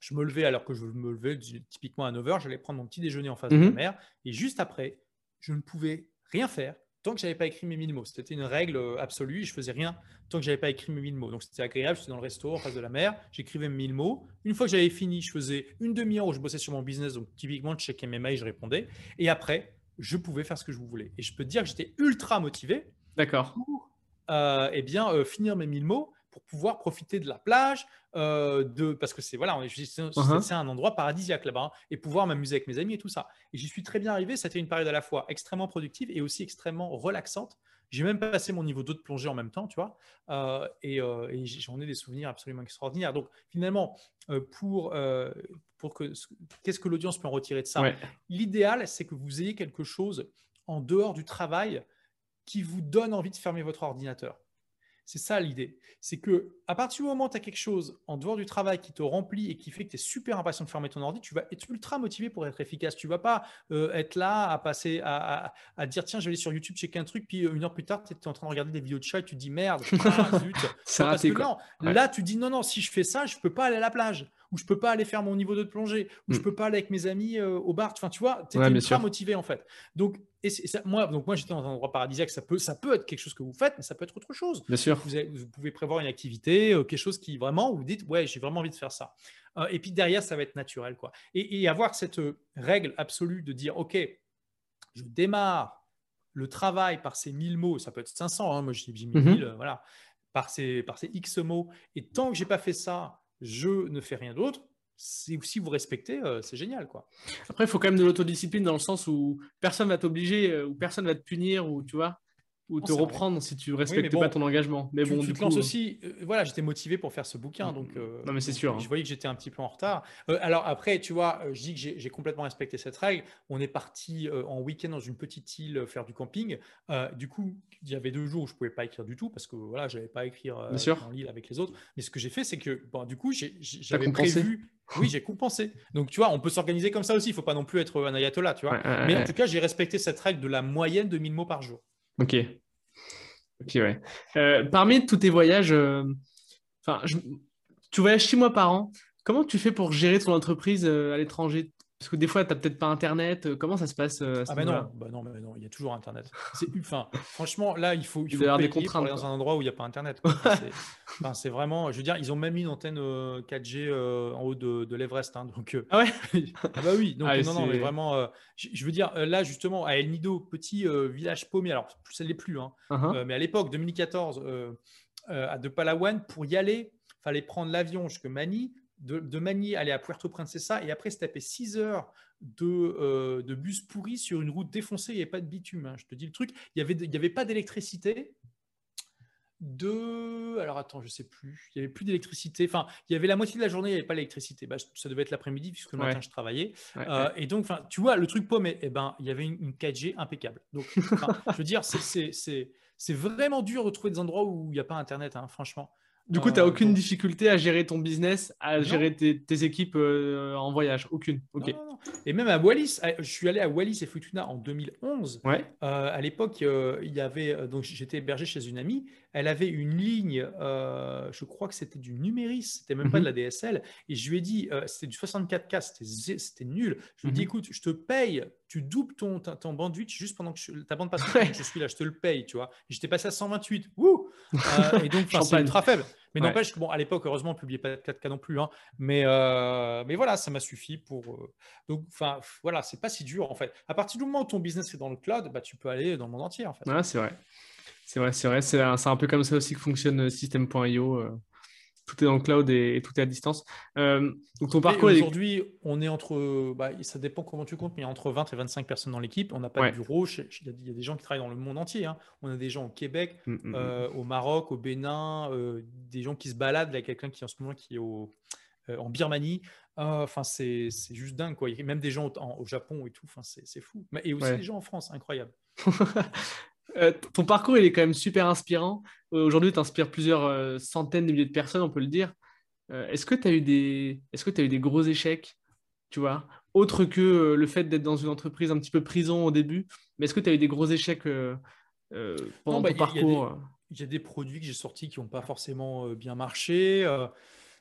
Je me levais alors que je me levais typiquement à 9h, j'allais prendre mon petit déjeuner en face de la mmh mer. Et juste après, je ne pouvais rien faire tant que je n'avais pas écrit mes 1000 mots. C'était une règle absolue. Je faisais rien tant que je n'avais pas écrit mes 1000 mots. Donc c'était agréable. J'étais dans le resto en face de la mer. J'écrivais mes 1000 mots. Une fois que j'avais fini, je faisais une demi-heure où je bossais sur mon business. Donc typiquement, je checkais mes mails, je répondais. Et après, je pouvais faire ce que je voulais. Et je peux te dire que j'étais ultra motivé. D'accord. Euh, eh bien, euh, finir mes 1000 mots pour pouvoir profiter de la plage, euh, de, parce que c'est voilà, uh-huh. c'est un endroit paradisiaque là-bas, hein, et pouvoir m'amuser avec mes amis et tout ça. Et j'y suis très bien arrivé. C'était une période à la fois extrêmement productive et aussi extrêmement relaxante. J'ai même passé mon niveau d'eau de plongée en même temps, tu vois, et, j'en ai des souvenirs absolument extraordinaires. Donc finalement, pour, pour que qu'est-ce que l'audience peut en retirer de ça? L'idéal, c'est que vous ayez quelque chose en dehors du travail qui vous donne envie de fermer votre ordinateur. C'est ça l'idée. C'est que à partir du moment où tu as quelque chose en dehors du travail qui te remplit et qui fait que tu es super impatient de fermer ton ordi, tu vas être ultra motivé pour être efficace. Tu vas pas euh, être là à passer à, dire tiens, je vais aller sur YouTube checker un truc, puis euh, une heure plus tard, tu es en train de regarder des vidéos de chat et tu te dis merde, ah, zut. Là, tu dis non, non, si je fais ça, je peux pas aller à la plage où je peux pas aller faire mon niveau de plongée, où je mm. peux pas aller avec mes amis euh, au bar. Enfin, tu vois, tu es ultra motivé en fait. Donc, et moi, donc moi j'étais dans un endroit paradisiaque. Ça peut, ça peut être quelque chose que vous faites, mais ça peut être autre chose. Bien sûr. Vous, pouvez prévoir une activité, euh, quelque chose qui vraiment vous dites, ouais, j'ai vraiment envie de faire ça. Euh, et puis derrière, ça va être naturel, quoi. Et, avoir cette règle absolue de dire, ok, je démarre le travail par ces 1000 mots, ça peut être 500, hein, moi j'ai mis 1000, mm voilà, par ces, par ces X mots. Et tant que j'ai pas fait ça, je ne fais rien d'autre, si vous respectez, euh, c'est génial. quoi. Après, il faut quand même de l'autodiscipline dans le sens où personne va t'obliger, euh, ou personne va te punir, ou tu vois ou te reprendre si tu respectes pas ton engagement. Mais bon, tu du coup, euh, aussi. voilà, j'étais motivé pour faire ce bouquin, mm. donc. non, mais c'est sûr. Je voyais que j'étais un petit peu en retard. alors après, tu vois, je dis que j'ai complètement respecté cette règle. On est parti en week-end dans une petite île faire du camping. du coup, il y avait deux jours où je pouvais pas écrire du tout parce que voilà, j'avais pas à écrire dans l'île avec les autres. Mais ce que j'ai fait, c'est que bon, du coup, j'avais prévu. Oui, j'ai compensé. Donc, tu vois, on peut s'organiser comme ça aussi. Il faut pas non plus être un ayatollah, tu vois. Mais en tout cas, j'ai respecté cette règle de la moyenne de 1000 mots par jour. Ok. Euh, parmi tous tes voyages, euh, tu voyages six mois par an. Comment tu fais pour gérer ton entreprise euh, à l'étranger? Parce que des fois, tu n'as peut-être pas Internet. Euh, comment ça se passe euh, Ah, bah non, bah non, mais non, il y a toujours Internet. Enfin, franchement, là, il faut, il faut payer des contraintes, pour aller dans un endroit où il n'y a pas Internet. c'est vraiment, je veux dire, ils ont même mis une antenne 4G euh, en haut de, de l'Everest. Hein, donc, ah ouais? Ah bah oui, donc ah, non, non, mais vraiment, je, veux dire, là, justement, à El Nido, petit village paumé, alors, ça ne l'est plus, hein, uh-huh. mais à l'époque, 2014, à De Palawan, pour y aller, fallait prendre l'avion jusqu'à Mani, de, de aller à Puerto Princesa et après se taper 6 heures euh, de, bus pourris sur une route défoncée, il n'y avait pas de bitume. Hein, je te dis le truc. Il n'y avait, avait pas d'électricité. De. Alors attends, je sais plus. Il n'y avait plus d'électricité. Enfin, il y avait la moitié de la journée, il n'y avait pas d'électricité. Bah, ça devait être l'après-midi, puisque le matin, je travaillais. Euh, et donc, tu vois, le truc paumé, eh ben, il y avait une, 4G impeccable. Donc, je veux dire, c'est vraiment dur de trouver des endroits où il n'y a pas Internet, hein, franchement. Du coup, tu n'as euh, aucune difficulté à gérer ton business, à gérer tes, équipes euh, en voyage Aucune. Ok. et même à Wallis, je suis allé à Wallis et Futuna en 2011. Ouais. Euh, à l'époque, il y avait donc j'étais hébergé chez une amie. Elle avait une ligne, je crois que c'était du numéris, c'était même pas de mhm. la DSL. Et je lui ai dit, c'était du 64K, c'était nul. Je lui ai dit, mhm. écoute, je te paye, tu doubles ton, ton bandwidth juste pendant que je, ta bande passe, je suis là, je te le paye, tu vois. J'étais passé à 128. Wouh et donc, c'est ultra faible. Mais n'empêche que, bon, à l'époque, heureusement, on ne publiait pas de 4K non plus. Hein. Mais, euh, mais voilà, ça m'a suffi pour. Euh, donc, enfin, voilà, c'est pas si dur en fait. À partir du moment où ton business est dans le cloud, bah, tu peux aller dans le monde entier en fait. c'est vrai. C'est vrai, c'est vrai. C'est un, peu comme ça aussi que fonctionne euh, System.io tout est dans le cloud et, tout est à distance. Euh, donc ton parcours aujourd'hui, on est entre, bah, ça dépend comment tu comptes, mais entre 20 et 25 personnes dans l'équipe. On n'a pas de bureau. Il y, a des gens qui travaillent dans le monde entier. Hein. On a des gens au Québec, mm, mm, mm. Euh, au Maroc, au Bénin, euh, des gens qui se baladent. Il y a quelqu'un qui en ce moment qui est au, en Birmanie. Enfin, c'est juste dingue. Quoi. Il y a même des gens au, Japon et tout. Enfin, c'est fou. Et aussi des gens en France, incroyable. Euh, ton parcours, il est quand même super inspirant. Euh, aujourd'hui, tu inspires plusieurs euh, centaines de milliers de personnes, on peut le dire. Est-ce que tu as, eu des... Est -ce as eu des gros échecs, tu vois, autre que le fait d'être dans une entreprise un petit peu prison au début Mais est-ce que tu as eu des gros échecs pendant ton parcours Il y, a des produits que j'ai sortis qui n'ont pas forcément bien marché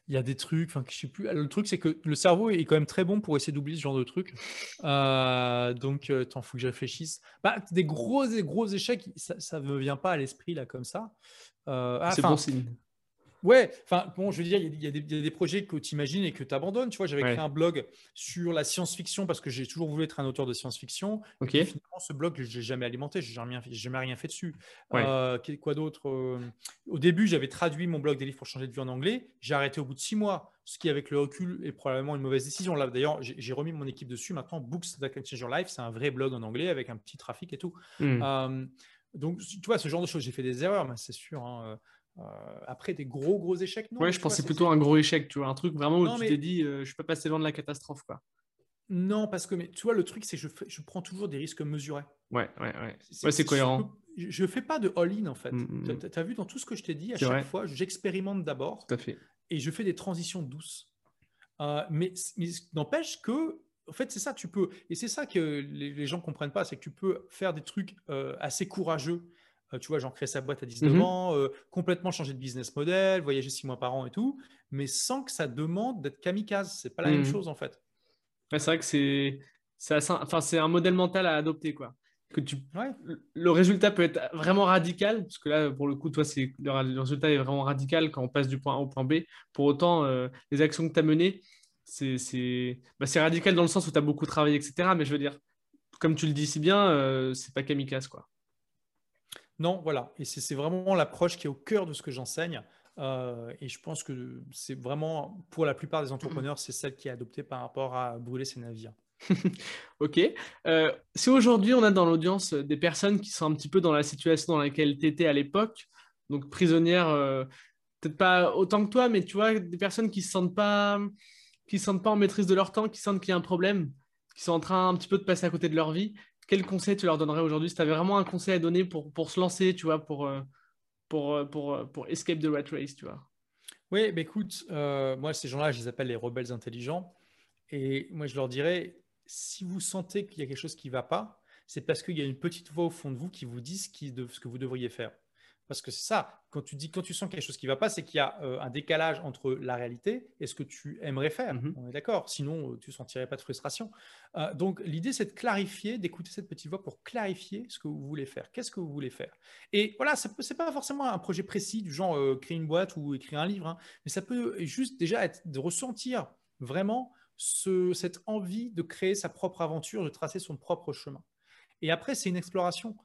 il y a des trucs, enfin, je sais plus. Le truc, c'est que le cerveau est quand même très bon pour essayer d'oublier ce genre de trucs. Euh, donc, il euh, faut que je réfléchisse. Bah, des gros, gros échecs, ça ne me vient pas à l'esprit là comme ça. Euh, ah, c'est bon signe. Ouais, enfin, bon, je veux dire, il y, a des projets que tu imagines et que tu abandonnes. Tu vois, j'avais créé un blog sur la science-fiction parce que j'ai toujours voulu être un auteur de science-fiction. Ok. Et finalement, ce blog, je n'ai jamais alimenté, je n'ai jamais, rien fait dessus. Euh, quoi d'autre euh, Au début, j'avais traduit mon blog des livres pour changer de vie en anglais. J'ai arrêté au bout de six mois, ce qui, avec le recul, est probablement une mauvaise décision. Là, d'ailleurs, j'ai remis mon équipe dessus. Maintenant, Books That Can Change Your Life, c'est un vrai blog en anglais avec un petit trafic et tout. Hmm. Euh, donc, tu vois, ce genre de choses, j'ai fait des erreurs, mais c'est sûr. Hein, euh, après, des gros, gros échecs, non Ouais, je pensais plutôt à un gros échec, tu vois, un truc vraiment où tu t'es dit, euh, je peux passer loin de la catastrophe, quoi. Non, parce que, mais, tu vois, le truc, c'est que je, je prends toujours des risques mesurés. Ouais, ouais, ouais. C'est cohérent. Je ne fais pas de all-in, en fait. Mm, mm, mm. Tu as vu dans tout ce que je t'ai dit, à chaque fois, j'expérimente d'abord. Tout à fait. Et je fais des transitions douces. Euh, mais, mais n'empêche que en fait, c'est ça, tu peux. Et c'est ça que les, gens ne comprennent pas, c'est que tu peux faire des trucs assez courageux euh, tu vois, j'en crée sa boîte à 19 mmh ans, euh, complètement changer de business model, voyager six mois par an et tout, mais sans que ça demande d'être kamikaze. C'est pas la même mmh chose en fait. c'est vrai que c'est, enfin, c'est un modèle mental à adopter quoi. Que tu, le résultat peut être vraiment radical, parce que là, pour le coup, toi, c'est le, résultat est vraiment radical quand on passe du point A au point B. Pour autant, euh, les actions que tu as menées, c'est, c'est, bah, c'est radical dans le sens où tu as beaucoup travaillé, etc. Mais je veux dire, comme tu le dis si bien, c'est pas kamikaze quoi. Non, voilà. Et c'est vraiment l'approche qui est au cœur de ce que j'enseigne. Euh, et je pense que c'est vraiment, pour la plupart des entrepreneurs, c'est celle qui est adoptée par rapport à brûler ses navires. ok. Euh, si aujourd'hui on a dans l'audience des personnes qui sont un petit peu dans la situation dans laquelle tu étais à l'époque, donc prisonnières, euh, peut-être pas autant que toi, mais tu vois, des personnes qui ne se sentent pas, sentent pas en maîtrise de leur temps, qui sentent qu'il y a un problème, qui sont en train un petit peu de passer à côté de leur vie, quel conseil tu leur donnerais aujourd'hui? Si tu avais vraiment un conseil à donner pour, pour se lancer, tu vois, pour, euh, pour, euh, pour, euh, pour escape the rat race, tu vois? Oui, bah écoute, moi, ces gens-là, je les appelle les rebelles intelligents. Et moi, je leur dirais, si vous sentez qu'il y a quelque chose qui ne va pas, c'est parce qu'il y a une petite voix au fond de vous qui vous dit ce que vous devriez faire. Parce que c'est ça, quand tu dis, quand tu sens quelque chose qui ne va pas, c'est qu'il y a euh, un décalage entre la réalité et ce que tu aimerais faire. Mhm. On est d'accord Sinon, euh, tu ne sentirais pas de frustration. Euh, donc, l'idée, c'est de clarifier, d'écouter cette petite voix pour clarifier ce que vous voulez faire. Qu'est-ce que vous voulez faire? Et voilà, ce n'est pas forcément un projet précis du genre créer une boîte ou écrire un livre, hein, mais ça peut juste déjà être de ressentir vraiment cette envie de créer sa propre aventure, de tracer son propre chemin. Et après, c'est une exploration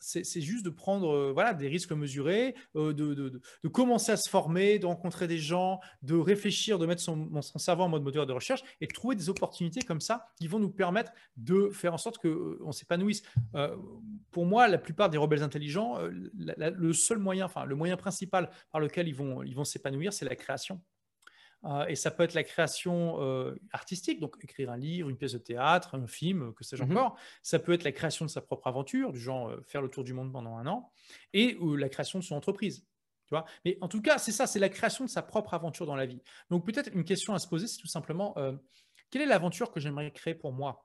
c'est juste de prendre euh, voilà, des risques mesurés, euh, de, commencer à se former, de rencontrer des gens, de réfléchir, de mettre son, son, cerveau en mode moteur de recherche et de trouver des opportunités comme ça qui vont nous permettre de faire en sorte qu'on euh, s'épanouisse. pour moi, la plupart des rebelles intelligents, le seul moyen, enfin le moyen principal par lequel ils vont ils vont s'épanouir, c'est la création. Euh, et ça peut être la création euh, artistique, donc écrire un livre, une pièce de théâtre, un film, que sais-je mmh encore. Ça peut être la création de sa propre aventure, du genre euh, faire le tour du monde pendant un an, et la création de son entreprise. Tu vois Mais en tout cas, c'est ça, c'est la création de sa propre aventure dans la vie. Donc peut-être une question à se poser, c'est tout simplement, quelle est l'aventure que j'aimerais créer pour moi?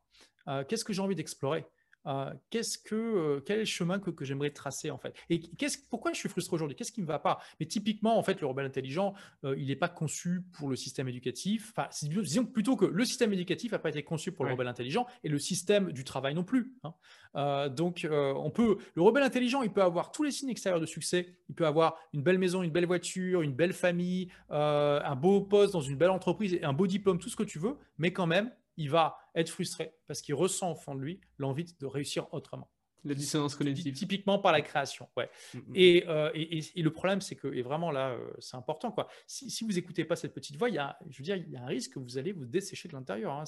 Qu'est-ce que j'ai envie d'explorer? Euh, qu'est-ce que, euh, quel est le chemin que, j'aimerais tracer en fait? Et qu'est-ce, pourquoi je suis frustré aujourd'hui? Qu'est-ce qui ne me va pas? Mais typiquement, en fait, le rebelle intelligent, euh, il n'est pas conçu pour le système éducatif. Enfin, disons plutôt que le système éducatif n'a pas été conçu pour le rebelle intelligent et le système du travail non plus. Hein. donc, on peut, le rebelle intelligent, il peut avoir tous les signes extérieurs de succès. Il peut avoir une belle maison, une belle voiture, une belle famille, un beau poste dans une belle entreprise, un beau diplôme, tout ce que tu veux, mais quand même, il va être frustré parce qu'il ressent au fond de lui l'envie de réussir autrement. La dissonance cognitive. Typiquement par la création. Ouais. Mm, mm. Euh, et, et, le problème, c'est que, et vraiment là, euh, c'est important. Quoi. Si, si vous n'écoutez pas cette petite voix, il y a, je veux dire, il y a un risque que vous allez vous dessécher de l'intérieur. Hein.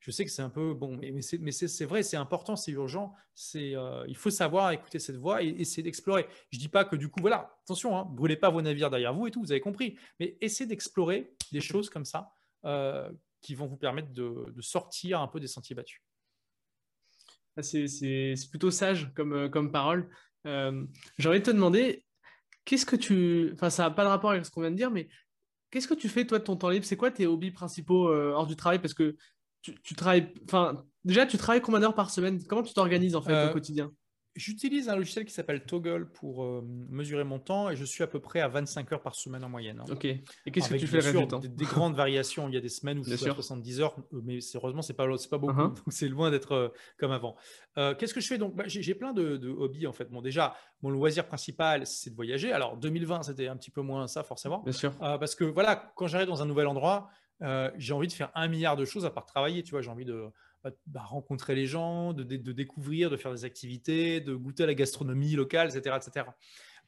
je sais que c'est un peu bon, mais, mais c'est vrai, c'est important, c'est urgent. C'est, euh, il faut savoir écouter cette voix et essayer d'explorer. Je dis pas que du coup, voilà, attention, hein, brûlez pas vos navires derrière vous et tout, vous avez compris. Mais essayez d'explorer des choses comme ça qui vont vous permettre de, sortir un peu des sentiers battus. Ah, c'est plutôt sage comme, euh, comme parole. Euh, J'ai envie de te demander, qu'est-ce que tu... Enfin, ça n'a pas de rapport avec ce qu'on vient de dire, mais qu'est-ce que tu fais toi de ton temps libre? C'est quoi tes hobbies principaux euh, hors du travail? Parce que tu, tu, travailles... Enfin, déjà, tu travailles combien d'heures par semaine? Comment tu t'organises en fait au euh, quotidien? J'utilise un logiciel qui s'appelle Toggle pour euh, mesurer mon temps et je suis à peu près à 25 heures par semaine en moyenne. Hein. Ok. Et qu'est-ce que tu fais temps? des, des, grandes variations. Il y a des semaines où je suis à 70 heures, euh, mais heureusement, c'est pas, pas beaucoup. Uh-huh. Donc, c'est loin d'être euh, comme avant. qu'est-ce que je fais donc? Bah, J'ai plein de, hobbies en fait. Bon, déjà, mon loisir principal, c'est de voyager. Alors, 2020, c'était un petit peu moins ça, forcément. Bien sûr. parce que voilà, quand j'arrive dans un nouvel endroit, j'ai envie de faire un milliard de choses à part travailler. Tu vois, j'ai envie de bah, rencontrer les gens, de, découvrir, de faire des activités, de goûter à la gastronomie locale, etc. etc.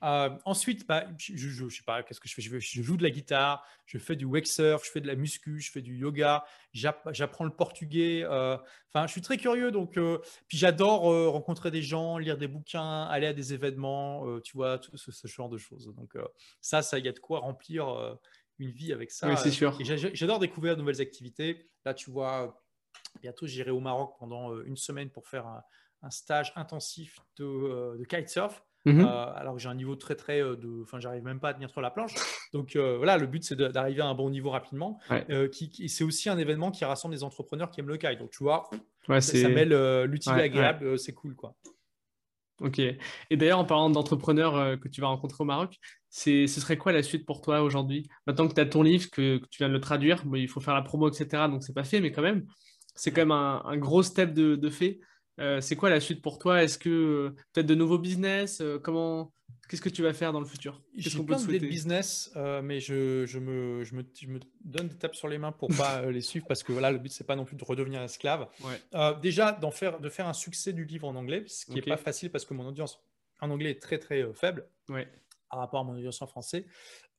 Euh, ensuite, bah, je, je, sais pas, qu'est-ce que je fais? Je, je, joue de la guitare, je fais du wake surf, je fais de la muscu, je fais du yoga, j'apprends le portugais. Euh, enfin, je suis très curieux, donc euh, puis j'adore rencontrer des gens, lire des bouquins, aller à des événements, tu vois, tout ce, genre de choses. Donc ça, ça, il y a de quoi remplir une vie avec ça. Oui, c'est sûr. J'adore découvrir de nouvelles activités. Là, tu vois, Bientôt, j'irai au Maroc pendant euh, une semaine pour faire un, stage intensif de, euh, kitesurf. Mhm. Euh, alors que j'ai un niveau très très de, enfin j'arrive même pas à tenir sur la planche. Donc voilà, le but c'est d'arriver à un bon niveau rapidement. qui, c'est aussi un événement qui rassemble des entrepreneurs qui aiment le kite. Donc tu vois, ça, mêle l'utile et l'agréable, c'est cool quoi. Ok. Et d'ailleurs, en parlant d'entrepreneurs que tu vas rencontrer au Maroc, ce serait quoi la suite pour toi aujourd'hui? Maintenant que tu as ton livre, que, tu viens de le traduire, il faut faire la promo, etc. Donc c'est pas fait, mais quand même, c'est quand même un, gros step de, fait. Euh, c'est quoi la suite pour toi? Est-ce que euh, peut-être de nouveaux business? Euh, Comment Qu'est-ce que tu vas faire dans le futur? J'ai plein de business, mais je, je, me, je, me, je, me, donne des tapes sur les mains pour pas les suivre parce que voilà, le but c'est pas non plus de redevenir esclave. déjà, d'en faire, de faire un succès du livre en anglais, ce qui n'est pas facile parce que mon audience en anglais est très très faible par rapport à mon audience en français.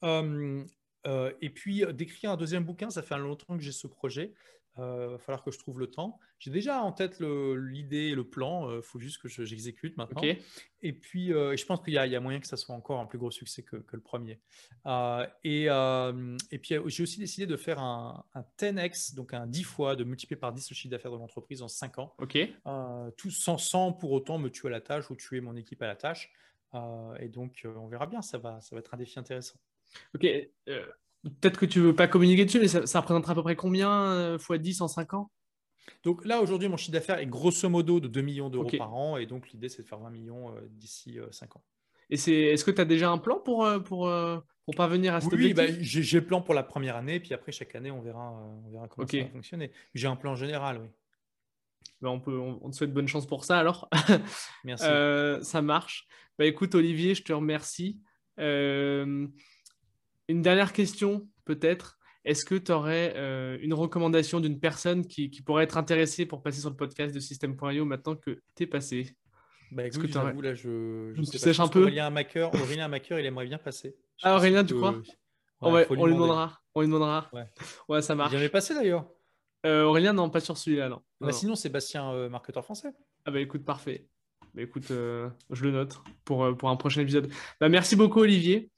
et puis d'écrire un deuxième bouquin, ça fait longtemps que j'ai ce projet. Il euh, va falloir que je trouve le temps. J'ai déjà en tête l'idée et le plan. Il euh, faut juste que j'exécute maintenant. Et puis, euh, je pense qu'il y, a moyen que ça soit encore un plus gros succès que, le premier. Et, et, puis, j'ai aussi décidé de faire un, 10x, donc un 10 fois, de multiplier par 10 le chiffre d'affaires de l'entreprise en 5 ans. Tout sans, sans, pour autant me tuer à la tâche ou tuer mon équipe à la tâche. et donc, on verra bien. Ça va, ça va être un défi intéressant. Ok. Peut-être que tu veux pas communiquer dessus, mais ça, représentera à peu près combien x 10 en 5 ans? Donc là, aujourd'hui, mon chiffre d'affaires est grosso modo de 2 millions d'euros par an. Et donc, l'idée, c'est de faire 20 millions euh, d'ici 5 euh, ans. Et c'est, est-ce que tu as déjà un plan pour, pour, pour parvenir à cet oui, bah, j'ai le plan pour la première année, puis après chaque année, on verra, on verra comment ça va fonctionner. J'ai un plan général, oui. Ben, on, peut, on, te souhaite bonne chance pour ça alors. Merci. ça marche. Bah, écoute, Olivier, je te remercie. Une dernière question, peut-être. Est-ce que tu aurais euh, une recommandation d'une personne qui, pourrait être intéressée pour passer sur le podcast de System.io maintenant que tu es passé? Bah, écoute, que là, je, je sais pas, un peu? Aurélien Macker, Aurélien Macker, il aimerait bien passer. ah, Aurélien, tu crois? on, lui demandera. On lui demandera. Ouais, ça marche. Il jamais passé d'ailleurs. Euh, Aurélien, non, pas sur celui-là. Non. Bah, sinon, Sébastien, euh, marketeur français. Ah, bah écoute, parfait. Bah, écoute, je le note pour, pour un prochain épisode. Bah, merci beaucoup, Olivier.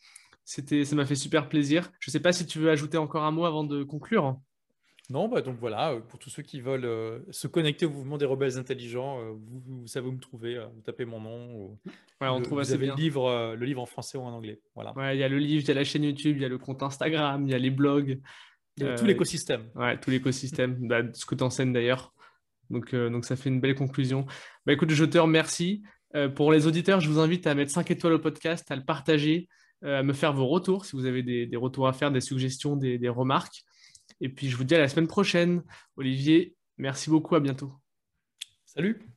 C'était, ça m'a fait super plaisir. Je ne sais pas si tu veux ajouter encore un mot avant de conclure. Non, bah donc voilà, euh, pour tous ceux qui veulent euh, se connecter au mouvement des rebelles intelligents, euh, vous, savez où me trouver, vous tapez mon nom. on trouve vous avez Le, livre, le livre en français ou en anglais. Voilà. il y a le livre, il y a la chaîne YouTube, il y a le compte Instagram, il y a les blogs. tout l'écosystème. Ouais, tout l'écosystème, bah, ce que tu enseignes d'ailleurs. Donc, donc ça fait une belle conclusion. Bah, écoute, je te remercie. pour les auditeurs, je vous invite à mettre 5 étoiles au podcast, à le partager, à me faire vos retours si vous avez des, retours à faire, des suggestions, des, des remarques. Et puis je vous dis à la semaine prochaine. Olivier, merci beaucoup, à bientôt. Salut